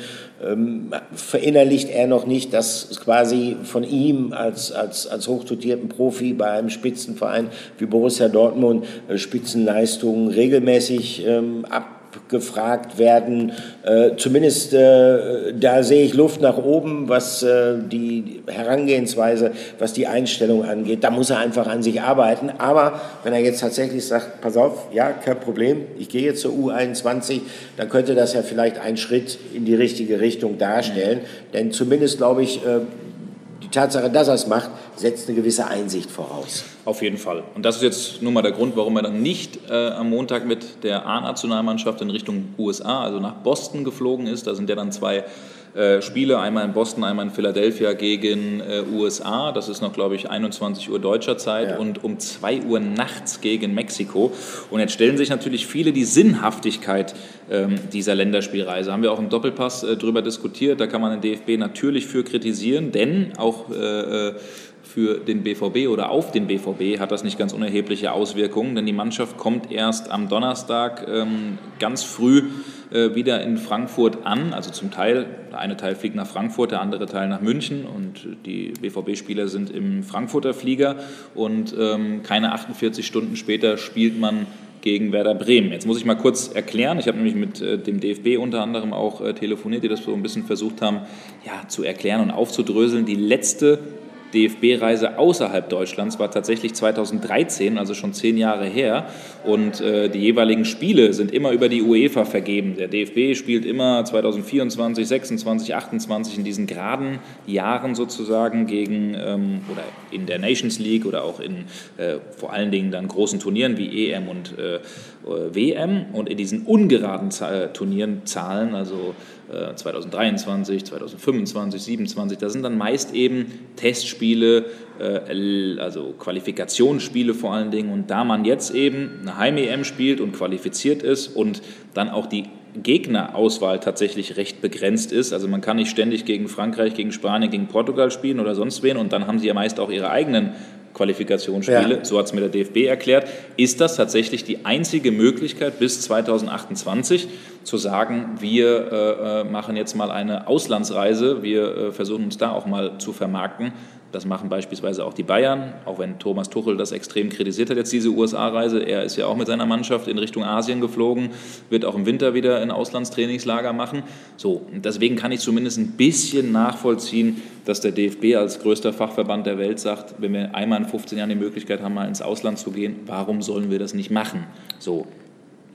Ähm, verinnerlicht er noch nicht, dass quasi von ihm als, als, als hochdotierten Profi bei einem Spitzenverein wie Borussia Dortmund Spitzenleistungen regelmäßig ähm, ab gefragt werden. Äh, zumindest äh, da sehe ich Luft nach oben, was äh, die Herangehensweise, was die Einstellung angeht. Da muss er einfach an sich arbeiten. Aber wenn er jetzt tatsächlich sagt, pass auf, ja, kein Problem, ich gehe jetzt zur U21, dann könnte das ja vielleicht einen Schritt in die richtige Richtung darstellen. Mhm. Denn zumindest, glaube ich, äh, Tatsache, dass er es macht, setzt eine gewisse Einsicht voraus. Auf jeden Fall. Und das ist jetzt nun mal der Grund, warum er dann nicht äh, am Montag mit der A-Nationalmannschaft in Richtung USA, also nach Boston geflogen ist. Da sind ja dann zwei äh, Spiele, einmal in Boston, einmal in Philadelphia gegen äh, USA. Das ist noch, glaube ich, 21 Uhr deutscher Zeit ja. und um 2 Uhr nachts gegen Mexiko. Und jetzt stellen sich natürlich viele die Sinnhaftigkeit ähm, dieser Länderspielreise. Haben wir auch im Doppelpass äh, darüber diskutiert. Da kann man den DFB natürlich für kritisieren, denn auch äh, äh, für den BVB oder auf den BVB hat das nicht ganz unerhebliche Auswirkungen, denn die Mannschaft kommt erst am Donnerstag ähm, ganz früh äh, wieder in Frankfurt an. Also zum Teil, der eine Teil fliegt nach Frankfurt, der andere Teil nach München und die BVB-Spieler sind im Frankfurter Flieger und ähm, keine 48 Stunden später spielt man gegen Werder Bremen. Jetzt muss ich mal kurz erklären. Ich habe nämlich mit äh, dem DFB unter anderem auch äh, telefoniert, die das so ein bisschen versucht haben, ja, zu erklären und aufzudröseln. Die letzte DFB-Reise außerhalb Deutschlands war tatsächlich 2013, also schon zehn Jahre her. Und äh, die jeweiligen Spiele sind immer über die UEFA vergeben. Der DFB spielt immer 2024, 26, 28 in diesen geraden Jahren sozusagen gegen ähm, oder in der Nations League oder auch in äh, vor allen Dingen dann großen Turnieren wie EM und äh, WM. Und in diesen ungeraden Turnieren zahlen, also 2023, 2025, 2027. Das sind dann meist eben Testspiele, äh, also Qualifikationsspiele vor allen Dingen. Und da man jetzt eben eine Heim-EM spielt und qualifiziert ist und dann auch die Gegnerauswahl tatsächlich recht begrenzt ist. Also man kann nicht ständig gegen Frankreich, gegen Spanien, gegen Portugal spielen oder sonst wen und dann haben sie ja meist auch ihre eigenen Qualifikationsspiele, ja. so hat es mir der DFB erklärt. Ist das tatsächlich die einzige Möglichkeit bis 2028 zu sagen, wir äh, äh, machen jetzt mal eine Auslandsreise, wir äh, versuchen uns da auch mal zu vermarkten? Das machen beispielsweise auch die Bayern, auch wenn Thomas Tuchel das extrem kritisiert hat, jetzt diese USA-Reise. Er ist ja auch mit seiner Mannschaft in Richtung Asien geflogen, wird auch im Winter wieder ein Auslandstrainingslager machen. So, deswegen kann ich zumindest ein bisschen nachvollziehen, dass der DFB als größter Fachverband der Welt sagt, wenn wir einmal in 15 Jahren die Möglichkeit haben, mal ins Ausland zu gehen, warum sollen wir das nicht machen? So,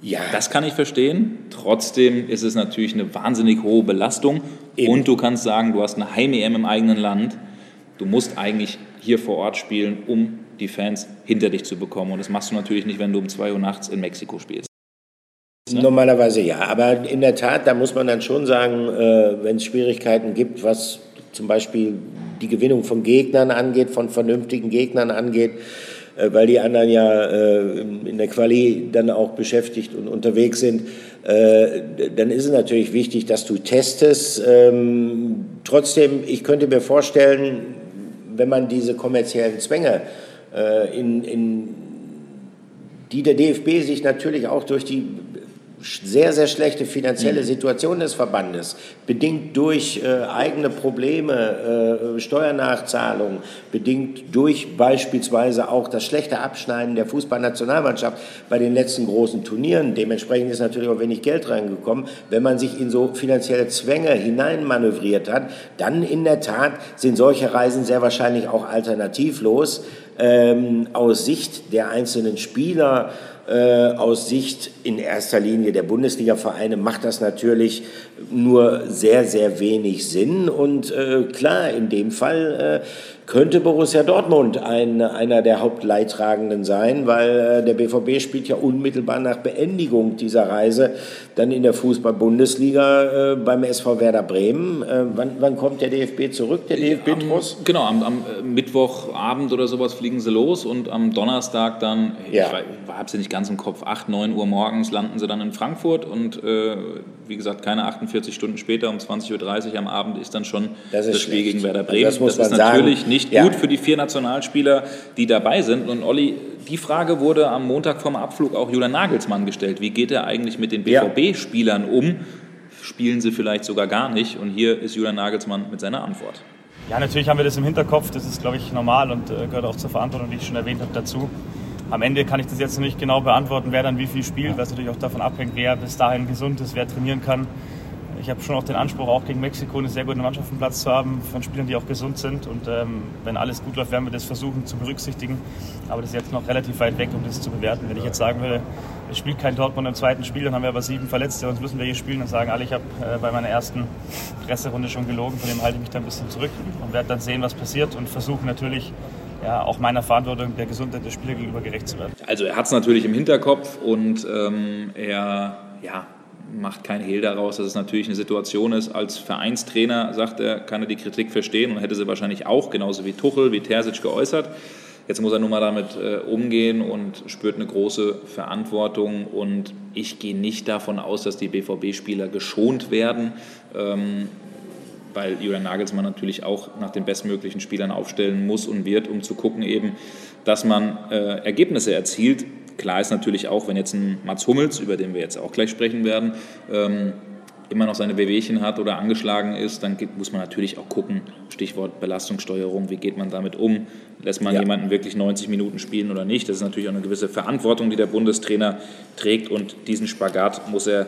ja. Das kann ich verstehen. Trotzdem ist es natürlich eine wahnsinnig hohe Belastung. Eben. Und du kannst sagen, du hast eine Heim-EM im eigenen Land. Du musst eigentlich hier vor Ort spielen, um die Fans hinter dich zu bekommen. Und das machst du natürlich nicht, wenn du um 2 Uhr nachts in Mexiko spielst. Ne? Normalerweise ja, aber in der Tat, da muss man dann schon sagen, äh, wenn es Schwierigkeiten gibt, was zum Beispiel die Gewinnung von Gegnern angeht, von vernünftigen Gegnern angeht, äh, weil die anderen ja äh, in der Quali dann auch beschäftigt und unterwegs sind, dann ist es natürlich wichtig, dass du testest. Ähm, trotzdem, ich könnte mir vorstellen, wenn man diese kommerziellen Zwänge äh, in, in die der DFB sich natürlich auch durch die sehr, sehr schlechte finanzielle mhm. Situation des Verbandes, bedingt durch äh, eigene Probleme, äh, Steuernachzahlungen, bedingt durch beispielsweise auch das schlechte Abschneiden der Fußballnationalmannschaft bei den letzten großen Turnieren. Dementsprechend ist natürlich auch wenig Geld reingekommen. Wenn man sich in so finanzielle Zwänge hineinmanövriert hat, dann in der Tat sind solche Reisen sehr wahrscheinlich auch alternativlos. Ähm, aus Sicht der einzelnen Spieler aus Sicht in erster Linie der Bundesliga-Vereine macht das natürlich nur sehr, sehr wenig Sinn. Und äh, klar, in dem Fall äh, könnte Borussia Dortmund ein, einer der Hauptleidtragenden sein, weil äh, der BVB spielt ja unmittelbar nach Beendigung dieser Reise dann in der Fußball-Bundesliga äh, beim SV Werder Bremen. Äh, wann, wann, kommt der DFB zurück, der DFB-Tross? Genau, am, am, äh, Mittwochabend oder sowas fliegen sie los und am Donnerstag dann, ja. ich habe sie nicht ganz im Kopf, 8, 9 Uhr morgens landen sie dann in Frankfurt und äh, wie gesagt, keine 48 Stunden später, um 20.30 Uhr am Abend ist dann schon das, das Spiel gegen Werder Bremen. Also das, das ist natürlich sagen. nicht ja. gut für die vier Nationalspieler, die dabei sind. Und Olli, die Frage wurde am Montag vom Abflug auch Julian Nagelsmann gestellt. Wie geht er eigentlich mit den BVB-Spielern um? Spielen sie vielleicht sogar gar nicht? Und hier ist Julian Nagelsmann mit seiner Antwort. Ja, natürlich haben wir das im Hinterkopf. Das ist, glaube ich, normal und äh, gehört auch zur Verantwortung, die ich schon erwähnt habe, dazu. Am Ende kann ich das jetzt noch nicht genau beantworten, wer dann wie viel spielt, weil es natürlich auch davon abhängt, wer bis dahin gesund ist, wer trainieren kann. Ich habe schon auch den Anspruch, auch gegen Mexiko eine sehr gute Mannschaft im Platz zu haben, von Spielern, die auch gesund sind. Und ähm, wenn alles gut läuft, werden wir das versuchen zu berücksichtigen. Aber das ist jetzt noch relativ weit weg, um das zu bewerten. Wenn ich jetzt sagen würde, es spielt kein Dortmund im zweiten Spiel, dann haben wir aber sieben Verletzte, sonst müssen wir hier spielen und sagen alle, ich habe äh, bei meiner ersten Presserunde schon gelogen, von dem halte ich mich da ein bisschen zurück und werde dann sehen, was passiert und versuche natürlich ja, auch meiner Verantwortung der Gesundheit der Spieler gegenüber gerecht zu werden. Also er hat es natürlich im Hinterkopf und ähm, er ja, macht kein Hehl daraus, dass es natürlich eine Situation ist. Als Vereinstrainer, sagt er, kann er die Kritik verstehen und hätte sie wahrscheinlich auch, genauso wie Tuchel, wie Terzic geäußert. Jetzt muss er nun mal damit äh, umgehen und spürt eine große Verantwortung. Und ich gehe nicht davon aus, dass die BVB-Spieler geschont werden. Ähm, weil Julian Nagelsmann natürlich auch nach den bestmöglichen Spielern aufstellen muss und wird, um zu gucken eben, dass man äh, Ergebnisse erzielt. Klar ist natürlich auch, wenn jetzt ein Mats Hummels, über den wir jetzt auch gleich sprechen werden, ähm, immer noch seine Wehwehchen hat oder angeschlagen ist, dann muss man natürlich auch gucken, Stichwort Belastungssteuerung, wie geht man damit um? Lässt man ja. jemanden wirklich 90 Minuten spielen oder nicht? Das ist natürlich auch eine gewisse Verantwortung, die der Bundestrainer trägt und diesen Spagat muss er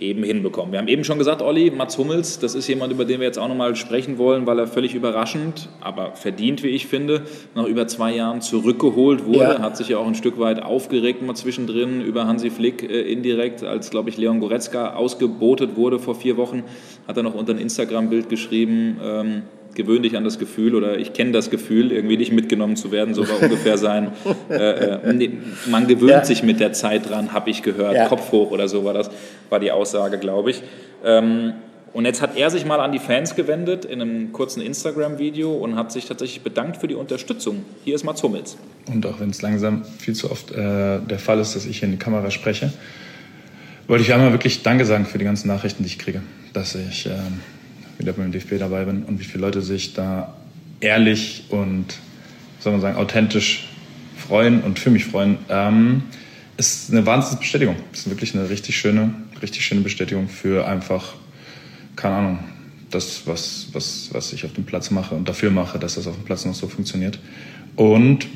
eben hinbekommen. Wir haben eben schon gesagt, Olli, Mats Hummels, das ist jemand, über den wir jetzt auch nochmal sprechen wollen, weil er völlig überraschend, aber verdient, wie ich finde, nach über zwei Jahren zurückgeholt wurde. Ja. Hat sich ja auch ein Stück weit aufgeregt mal zwischendrin über Hansi Flick äh, indirekt, als, glaube ich, Leon Goretzka ausgebotet wurde vor vier Wochen, hat er noch unter ein Instagram-Bild geschrieben, ähm, gewöhn dich an das Gefühl oder ich kenne das Gefühl, irgendwie nicht mitgenommen zu werden, so war ungefähr sein. Äh, äh, man gewöhnt ja. sich mit der Zeit dran, habe ich gehört, ja. Kopf hoch oder so war das, war die Aussage, glaube ich. Ähm, und jetzt hat er sich mal an die Fans gewendet in einem kurzen Instagram-Video und hat sich tatsächlich bedankt für die Unterstützung. Hier ist Mats Hummels. Und auch wenn es langsam viel zu oft äh, der Fall ist, dass ich in die Kamera spreche, wollte ich einmal wirklich Danke sagen für die ganzen Nachrichten, die ich kriege, dass ich äh, wieder beim DFB dabei bin und wie viele Leute sich da ehrlich und, soll man sagen, authentisch freuen und für mich freuen. Ähm, ist eine Wahnsinnsbestätigung. Ist wirklich eine richtig schöne, richtig schöne Bestätigung für einfach, keine Ahnung, das, was, was, was ich auf dem Platz mache und dafür mache, dass das auf dem Platz noch so funktioniert. Und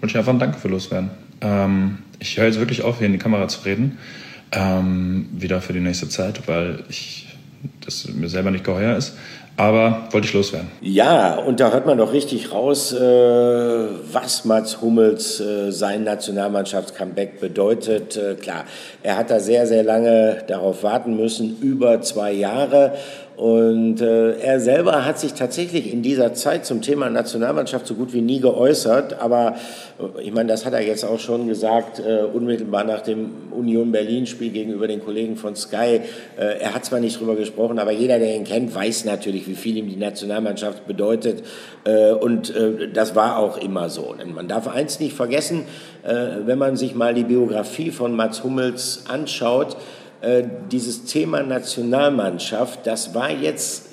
wollte ich einfach ein Danke für loswerden. Ähm, ich höre jetzt wirklich auf, hier in die Kamera zu reden. Ähm, wieder für die nächste Zeit, weil ich das mir selber nicht geheuer ist. Aber wollte ich loswerden. Ja, und da hört man doch richtig raus, äh, was Mats Hummels äh, sein Nationalmannschafts-Comeback bedeutet. Äh, klar, er hat da sehr, sehr lange darauf warten müssen, über zwei Jahre. Und äh, er selber hat sich tatsächlich in dieser Zeit zum Thema Nationalmannschaft so gut wie nie geäußert. Aber äh, ich meine, das hat er jetzt auch schon gesagt, äh, unmittelbar nach dem Union Berlin-Spiel gegenüber den Kollegen von Sky. Äh, er hat zwar nicht drüber gesprochen, aber jeder, der ihn kennt, weiß natürlich, wie viel ihm die Nationalmannschaft bedeutet. Äh, und äh, das war auch immer so. Denn man darf eins nicht vergessen, wenn man sich mal die Biografie von Mats Hummels anschaut, äh, dieses Thema Nationalmannschaft, das war jetzt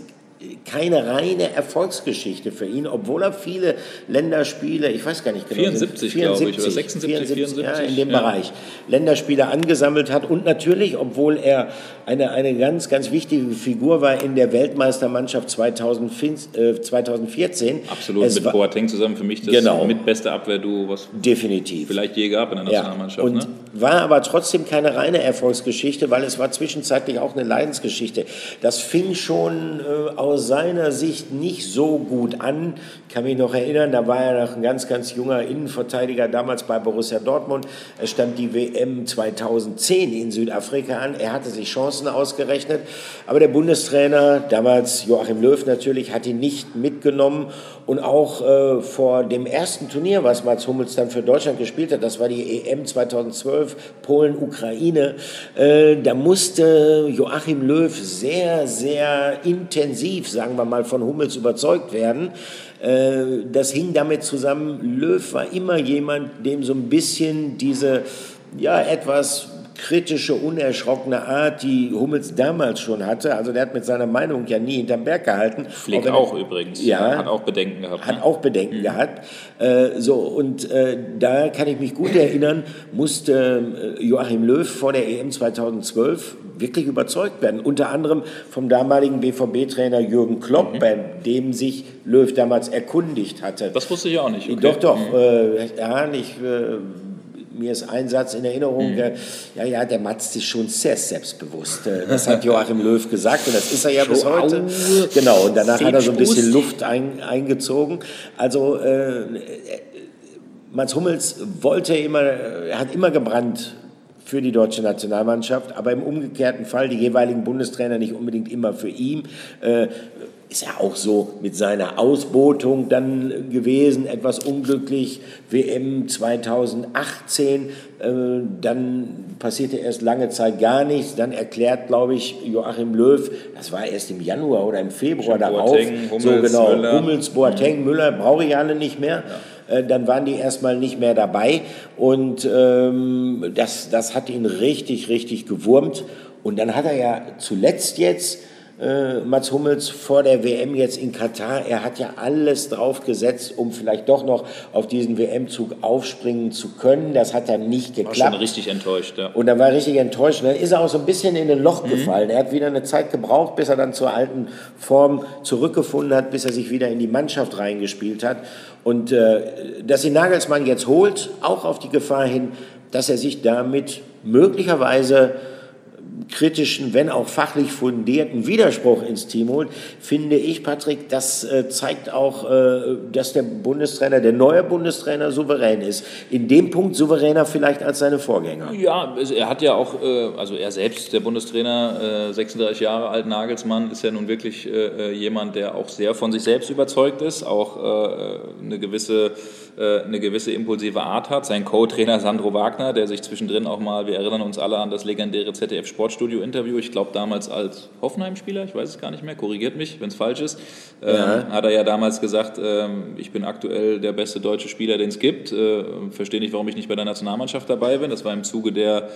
keine reine Erfolgsgeschichte für ihn, obwohl er viele Länderspiele, ich weiß gar nicht genau, 74, 74 glaube ich, oder 76, 74, 74 ja, in dem ja. Bereich, Länderspiele angesammelt hat und natürlich, obwohl er eine, eine ganz, ganz wichtige Figur war in der Weltmeistermannschaft 2000, äh, 2014. Absolut, es mit Boateng zusammen für mich das genau, mitbeste Abwehrduo, was definitiv. vielleicht je gab in der Nationalmannschaft. Ja, und ne? war aber trotzdem keine reine Erfolgsgeschichte, weil es war zwischenzeitlich auch eine Leidensgeschichte. Das fing schon äh, aus seiner Sicht nicht so gut an. Ich kann mich noch erinnern, da war er noch ein ganz, ganz junger Innenverteidiger damals bei Borussia Dortmund. Es stand die WM 2010 in Südafrika an. Er hatte sich Chancen ausgerechnet, aber der Bundestrainer, damals Joachim Löw natürlich, hat ihn nicht mitgenommen und auch äh, vor dem ersten Turnier, was Mats Hummels dann für Deutschland gespielt hat, das war die EM 2012, Polen-Ukraine, äh, da musste Joachim Löw sehr, sehr intensiv, sagen wir mal, von Hummels überzeugt werden. Äh, das hing damit zusammen, Löw war immer jemand, dem so ein bisschen diese ja, etwas kritische, unerschrockene Art, die Hummels damals schon hatte. Also der hat mit seiner Meinung ja nie hinterm Berg gehalten. Flick auch, auch übrigens. Ja, hat auch Bedenken gehabt. Hat ne? auch Bedenken mhm. gehabt. Äh, so, und äh, da kann ich mich gut erinnern, musste äh, Joachim Löw vor der EM 2012 wirklich überzeugt werden. Unter anderem vom damaligen BVB-Trainer Jürgen Klopp, mhm. bei dem sich Löw damals erkundigt hatte. Das wusste ich auch nicht. Okay. Doch, doch. Mhm. Äh, ja, ich äh, mir ist ein Satz in Erinnerung, mhm. ja, ja, der Matz ist schon sehr selbstbewusst. Äh, das hat Joachim Löw gesagt und das ist er ja bis heute. Genau, und danach hat er so ein bisschen Luft ein, eingezogen. Also äh, Mats Hummels wollte immer, er hat immer gebrannt für die deutsche Nationalmannschaft, aber im umgekehrten Fall die jeweiligen Bundestrainer nicht unbedingt immer für ihn. Äh, ist ja auch so mit seiner Ausbotung dann gewesen, etwas unglücklich. WM 2018, äh, dann passierte erst lange Zeit gar nichts. Dann erklärt, glaube ich, Joachim Löw, das war erst im Januar oder im Februar darauf. Boateng, Hummels, so genau, Müller. Hummels, Boateng, mhm. Müller, brauche ich alle nicht mehr. Ja äh, dann waren die erstmal nicht mehr dabei und ähm, das, das hat ihn richtig, richtig gewurmt. Und dann hat er ja zuletzt jetzt äh, Mats Hummels vor der WM jetzt in Katar. Er hat ja alles drauf gesetzt, um vielleicht doch noch auf diesen WM-Zug aufspringen zu können. Das hat dann nicht geklappt. War schon richtig enttäuscht, ja. Und er war richtig enttäuscht. dann ist er auch so ein bisschen in ein Loch mhm. gefallen. Er hat wieder eine Zeit gebraucht, bis er dann zur alten Form zurückgefunden hat, bis er sich wieder in die Mannschaft reingespielt hat. Und äh, dass ihn Nagelsmann jetzt holt, auch auf die Gefahr hin, dass er sich damit möglicherweise kritischen, wenn auch fachlich fundierten Widerspruch ins Team holt, finde ich, Patrick, das äh, zeigt auch, äh, dass der Bundestrainer, der neue Bundestrainer souverän ist. In dem Punkt souveräner vielleicht als seine Vorgänger. Ja, er hat ja auch, äh, also er selbst, der Bundestrainer, 36 äh, Jahre alt, Nagelsmann, ist ja nun wirklich äh, äh, jemand, der auch sehr von sich selbst überzeugt ist, auch eine gewisse eine gewisse impulsive Art hat. Sein Co-Trainer Sandro Wagner, der sich zwischendrin auch mal, wir erinnern uns alle an das legendäre ZDF Sportstudio Sportstudio-Interview, ich glaube damals als Hoffenheim-Spieler, ich weiß es gar nicht mehr, korrigiert mich, wenn es falsch ist, ähm, ja. hat er ja damals gesagt, ähm, ich bin aktuell der beste deutsche Spieler, den es gibt. Äh, verstehe nicht, warum ich nicht bei der Nationalmannschaft dabei bin. Das war im Zuge der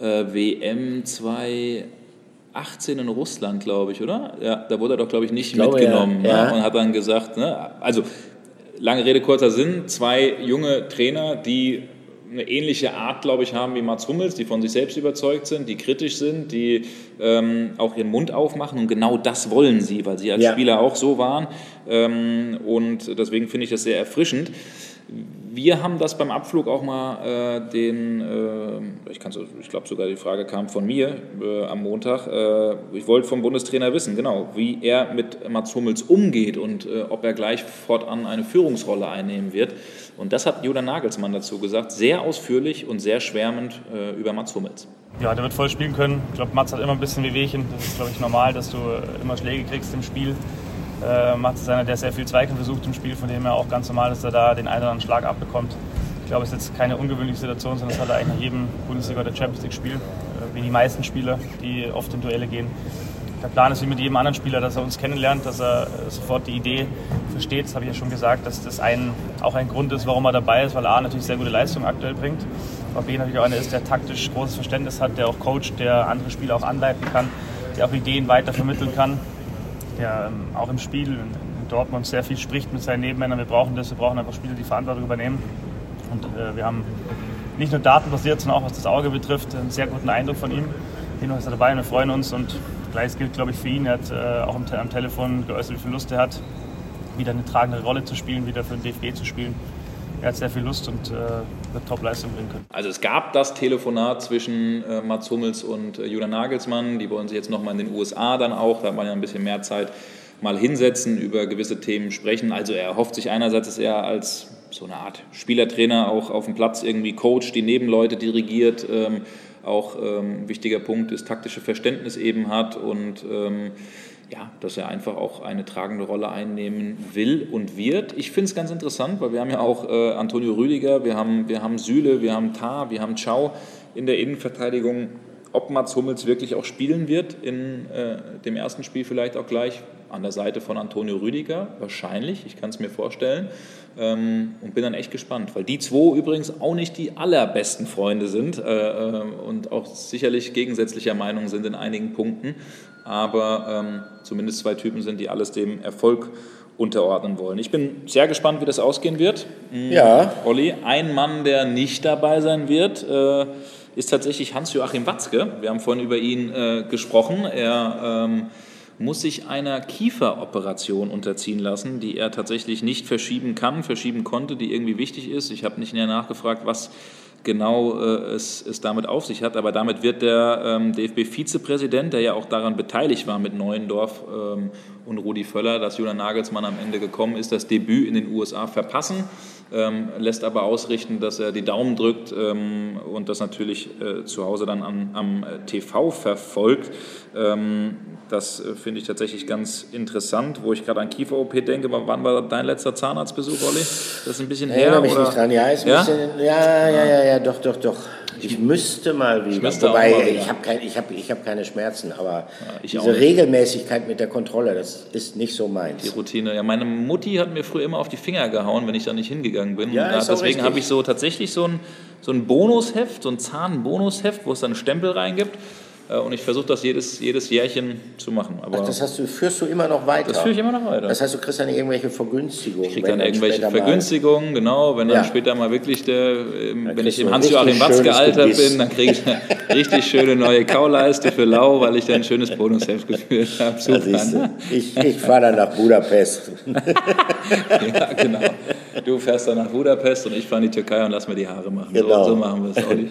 äh, WM 2018 in Russland, glaube ich, oder? Ja, da wurde er doch, glaube ich, nicht ich glaube, mitgenommen ja. Ne? und hat dann gesagt, ne? also lange Rede, kurzer Sinn, zwei junge Trainer, die eine ähnliche Art, glaube ich, haben wie Mats Hummels, die von sich selbst überzeugt sind, die kritisch sind, die ähm, auch ihren Mund aufmachen und genau das wollen sie, weil sie als ja. Spieler auch so waren ähm, und deswegen finde ich das sehr erfrischend. Wir haben das beim Abflug auch mal äh, den, äh, ich, ich glaube sogar die Frage kam von mir äh, am Montag, äh, ich wollte vom Bundestrainer wissen, genau, wie er mit Mats Hummels umgeht und äh, ob er gleich fortan eine Führungsrolle einnehmen wird. Und das hat Julian Nagelsmann dazu gesagt, sehr ausführlich und sehr schwärmend äh, über Mats Hummels. Ja, der wird voll spielen können. Ich glaube, Mats hat immer ein bisschen Wehwehchen. Das ist, glaube ich, normal, dass du immer Schläge kriegst im Spiel. Äh, Mats ist einer, der sehr viel Zweikampf versucht im Spiel, von dem her auch ganz normal dass er da den einen oder anderen Schlag abbekommt. Ich glaube, es ist jetzt keine ungewöhnliche Situation, sondern das hat er eigentlich nach jedem Bundesliga- oder Champions League-Spiel, äh, wie die meisten Spieler, die oft in Duelle gehen. Der Plan ist wie mit jedem anderen Spieler, dass er uns kennenlernt, dass er sofort die Idee versteht. Das habe ich ja schon gesagt, dass das ein, auch ein Grund ist, warum er dabei ist, weil A natürlich sehr gute Leistung aktuell bringt. Aber B natürlich auch einer ist, der taktisch großes Verständnis hat, der auch coacht, der andere Spieler auch anleiten kann, der auch Ideen weiter vermitteln kann, der ähm, auch im Spiel in Dortmund sehr viel spricht mit seinen Nebenmännern. Wir brauchen das, wir brauchen einfach Spieler, die Verantwortung übernehmen. Und äh, wir haben nicht nur datenbasiert, sondern auch was das Auge betrifft, einen sehr guten Eindruck von ihm. Hier ist er dabei und wir freuen uns und Gleiches gilt, glaube ich, für ihn. Er hat äh, auch am, am, Telefon geäußert, wie viel Lust er hat, wieder eine tragende Rolle zu spielen, wieder für den DFB zu spielen. Er hat sehr viel Lust und äh, wird Top-Leistung bringen können. Also es gab das Telefonat zwischen äh, Mats Hummels und äh, Julian Nagelsmann. Die wollen sich jetzt nochmal in den USA dann auch, da hat man ja ein bisschen mehr Zeit, mal hinsetzen, über gewisse Themen sprechen. Also er erhofft sich einerseits, dass er als so eine Art Spielertrainer auch auf dem Platz irgendwie coacht, die Nebenleute dirigiert. Ähm, auch ähm, ein wichtiger Punkt ist, taktische Verständnis eben hat und ähm, ja, dass er einfach auch eine tragende Rolle einnehmen will und wird. Ich finde es ganz interessant, weil wir haben ja auch äh, Antonio Rüdiger, wir haben, wir haben Süle, wir haben Tar, wir haben Ciao in der Innenverteidigung. Ob Mats Hummels wirklich auch spielen wird in äh, dem ersten Spiel vielleicht auch gleich an der Seite von Antonio Rüdiger, wahrscheinlich, ich kann es mir vorstellen. Ähm, und bin dann echt gespannt, weil die zwei übrigens auch nicht die allerbesten Freunde sind äh, äh, und auch sicherlich gegensätzlicher Meinung sind in einigen Punkten, aber ähm, zumindest zwei Typen sind, die alles dem Erfolg unterordnen wollen. Ich bin sehr gespannt, wie das ausgehen wird. Mhm. Ja. Olli, ein Mann, der nicht dabei sein wird, äh, ist tatsächlich Hans-Joachim Watzke. Wir haben vorhin über ihn äh, gesprochen. Er ähm, muss sich einer Kieferoperation unterziehen lassen, die er tatsächlich nicht verschieben kann, verschieben konnte, die irgendwie wichtig ist. Ich habe nicht näher nachgefragt, was genau äh, es, es damit auf sich hat, aber damit wird der ähm, DFB-Vizepräsident, der ja auch daran beteiligt war mit Neuendorf ähm, und Rudi Völler, dass Julian Nagelsmann am Ende gekommen ist, das Debüt in den USA verpassen ähm, lässt aber ausrichten, dass er die Daumen drückt ähm, und das natürlich äh, zu Hause dann an, am äh, TV verfolgt. Ähm, das äh, finde ich tatsächlich ganz interessant, wo ich gerade an Kiefer-OP denke. Wann war dein letzter Zahnarztbesuch, Olli? Das ist ein bisschen her. Erinnere mich nicht dran. Ja, ist ja? Bisschen, ja, ja, ja, ja, doch, doch, doch. Ich müsste mal wieder. Ich Wobei, mal wieder. ich habe kein, hab, hab keine Schmerzen, aber ja, diese Regelmäßigkeit mit der Kontrolle, das ist nicht so meins. Die Routine. Ja, meine Mutti hat mir früher immer auf die Finger gehauen, wenn ich da nicht hingegangen bin. Ja, da, deswegen habe ich so tatsächlich so ein, so ein Bonusheft, so ein Zahnbonusheft, wo es dann einen Stempel reingibt. Äh, und ich versuche das jedes, jedes Jährchen zu machen. Aber Ach, das heißt, du führst du immer noch weiter? Das führe ich immer noch weiter. Das heißt, du kriegst dann irgendwelche Vergünstigungen? Ich kriege dann irgendwelche Vergünstigungen, genau. Wenn dann ja. später mal wirklich der, ähm, wenn ich im Hans-Joachim Watz gealtert Gebiss. bin, dann kriege ich eine richtig schöne neue Kauleiste für Lau, weil ich dann ein schönes Bonusheft geführt habe. Super, ich, ich fahre dann nach Budapest. ja, genau. Du fährst dann nach Budapest und ich fahre in die Türkei und lass mir die Haare machen. Genau. So, so machen wir es, Olli.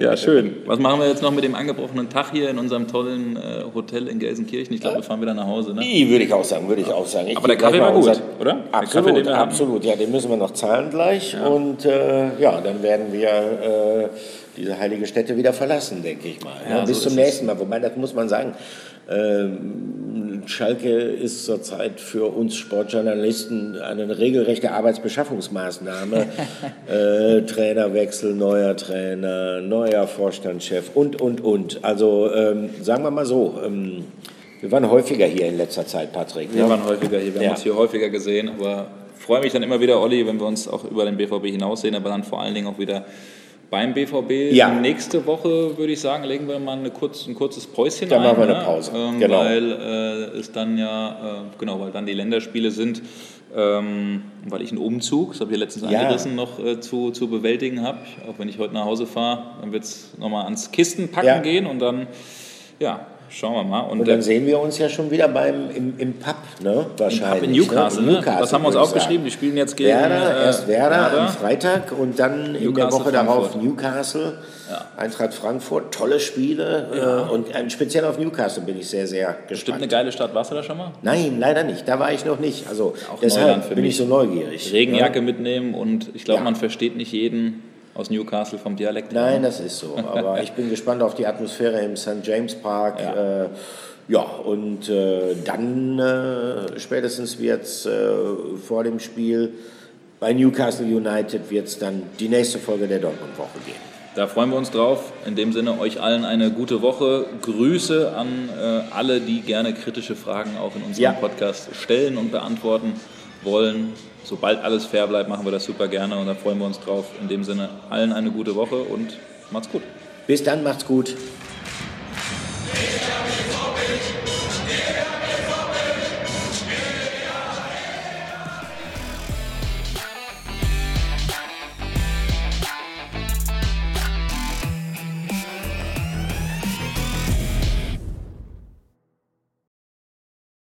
ja, schön. Was machen wir jetzt noch mit dem angebrochenen Tag hier in unserem tollen äh, Hotel in Gelsenkirchen? Ich glaube, wir fahren wieder nach Hause. Ne? Würde ich auch sagen, würde ich auch sagen. Ich Aber der Kaffee war gut, unser... oder? Absolut, Kaffee, absolut. Ja, den müssen wir noch zahlen gleich. Ja. Und äh, ja, dann werden wir äh, diese heilige Stätte wieder verlassen, denke ich mal. Ja, Bis so zum nächsten Mal. Wobei, das muss man sagen, ähm, Schalke ist zurzeit für uns Sportjournalisten eine regelrechte Arbeitsbeschaffungsmaßnahme. äh, Trainerwechsel, neuer Trainer, neuer Vorstandschef und, und, und. Also ähm, sagen wir mal so, ähm, wir waren häufiger hier in letzter Zeit, Patrick. Wir ne? waren häufiger hier, wir ja. haben uns hier häufiger gesehen, aber freue mich dann immer wieder, Olli, wenn wir uns auch über den BVB hinaus sehen, aber dann vor allen Dingen auch wieder beim BVB. Ja. Nächste Woche würde ich sagen, legen wir mal eine kurz, ein kurzes Päuschen dann ein. Dann machen wir eine ne? Pause. Ähm, genau. Weil äh, es dann ja, äh, genau, weil dann die Länderspiele sind. Ähm, weil ich einen Umzug, das habe ich letztens ja. angerissen, noch äh, zu, zu bewältigen habe. Auch wenn ich heute nach Hause fahre, dann wird es nochmal ans Kistenpacken ja. gehen und dann, ja, Schauen wir mal. Und, und dann sehen wir uns ja schon wieder beim, im, im Pub, ne? Wahrscheinlich. Im Pub in Newcastle, ne? Newcastle Das haben wir uns aufgeschrieben. Die spielen jetzt gegen Werder, äh, erst Werder, Werder, am Freitag und dann Newcastle, in der Woche Frankfurt. darauf Newcastle. Ja. Eintracht Frankfurt, tolle Spiele ja. Äh, und äh, speziell auf Newcastle bin ich sehr, sehr gespannt. Bestimmt eine geile Stadt, warst du da schon mal? Nein, leider nicht, da war ich noch nicht. Also Auch deshalb bin ich so neugierig. Regenjacke ja. mitnehmen und ich glaube, man versteht nicht jeden aus Newcastle vom Dialekt. Nein, das ist so, aber ich bin gespannt auf die Atmosphäre im St. James Park. Ja. Äh, ja, und äh, dann äh, spätestens wird es äh, vor dem Spiel bei Newcastle United wird es dann die nächste Folge der Dortmund-Woche geben. Da freuen wir uns drauf. In dem Sinne euch allen eine gute Woche. Grüße an äh, alle, die gerne kritische Fragen auch in unserem ja. Podcast stellen und beantworten wollen sobald alles fair bleibt, machen wir das super gerne und da freuen wir uns drauf. In dem Sinne, allen eine gute Woche und macht's gut. Bis dann, macht's gut.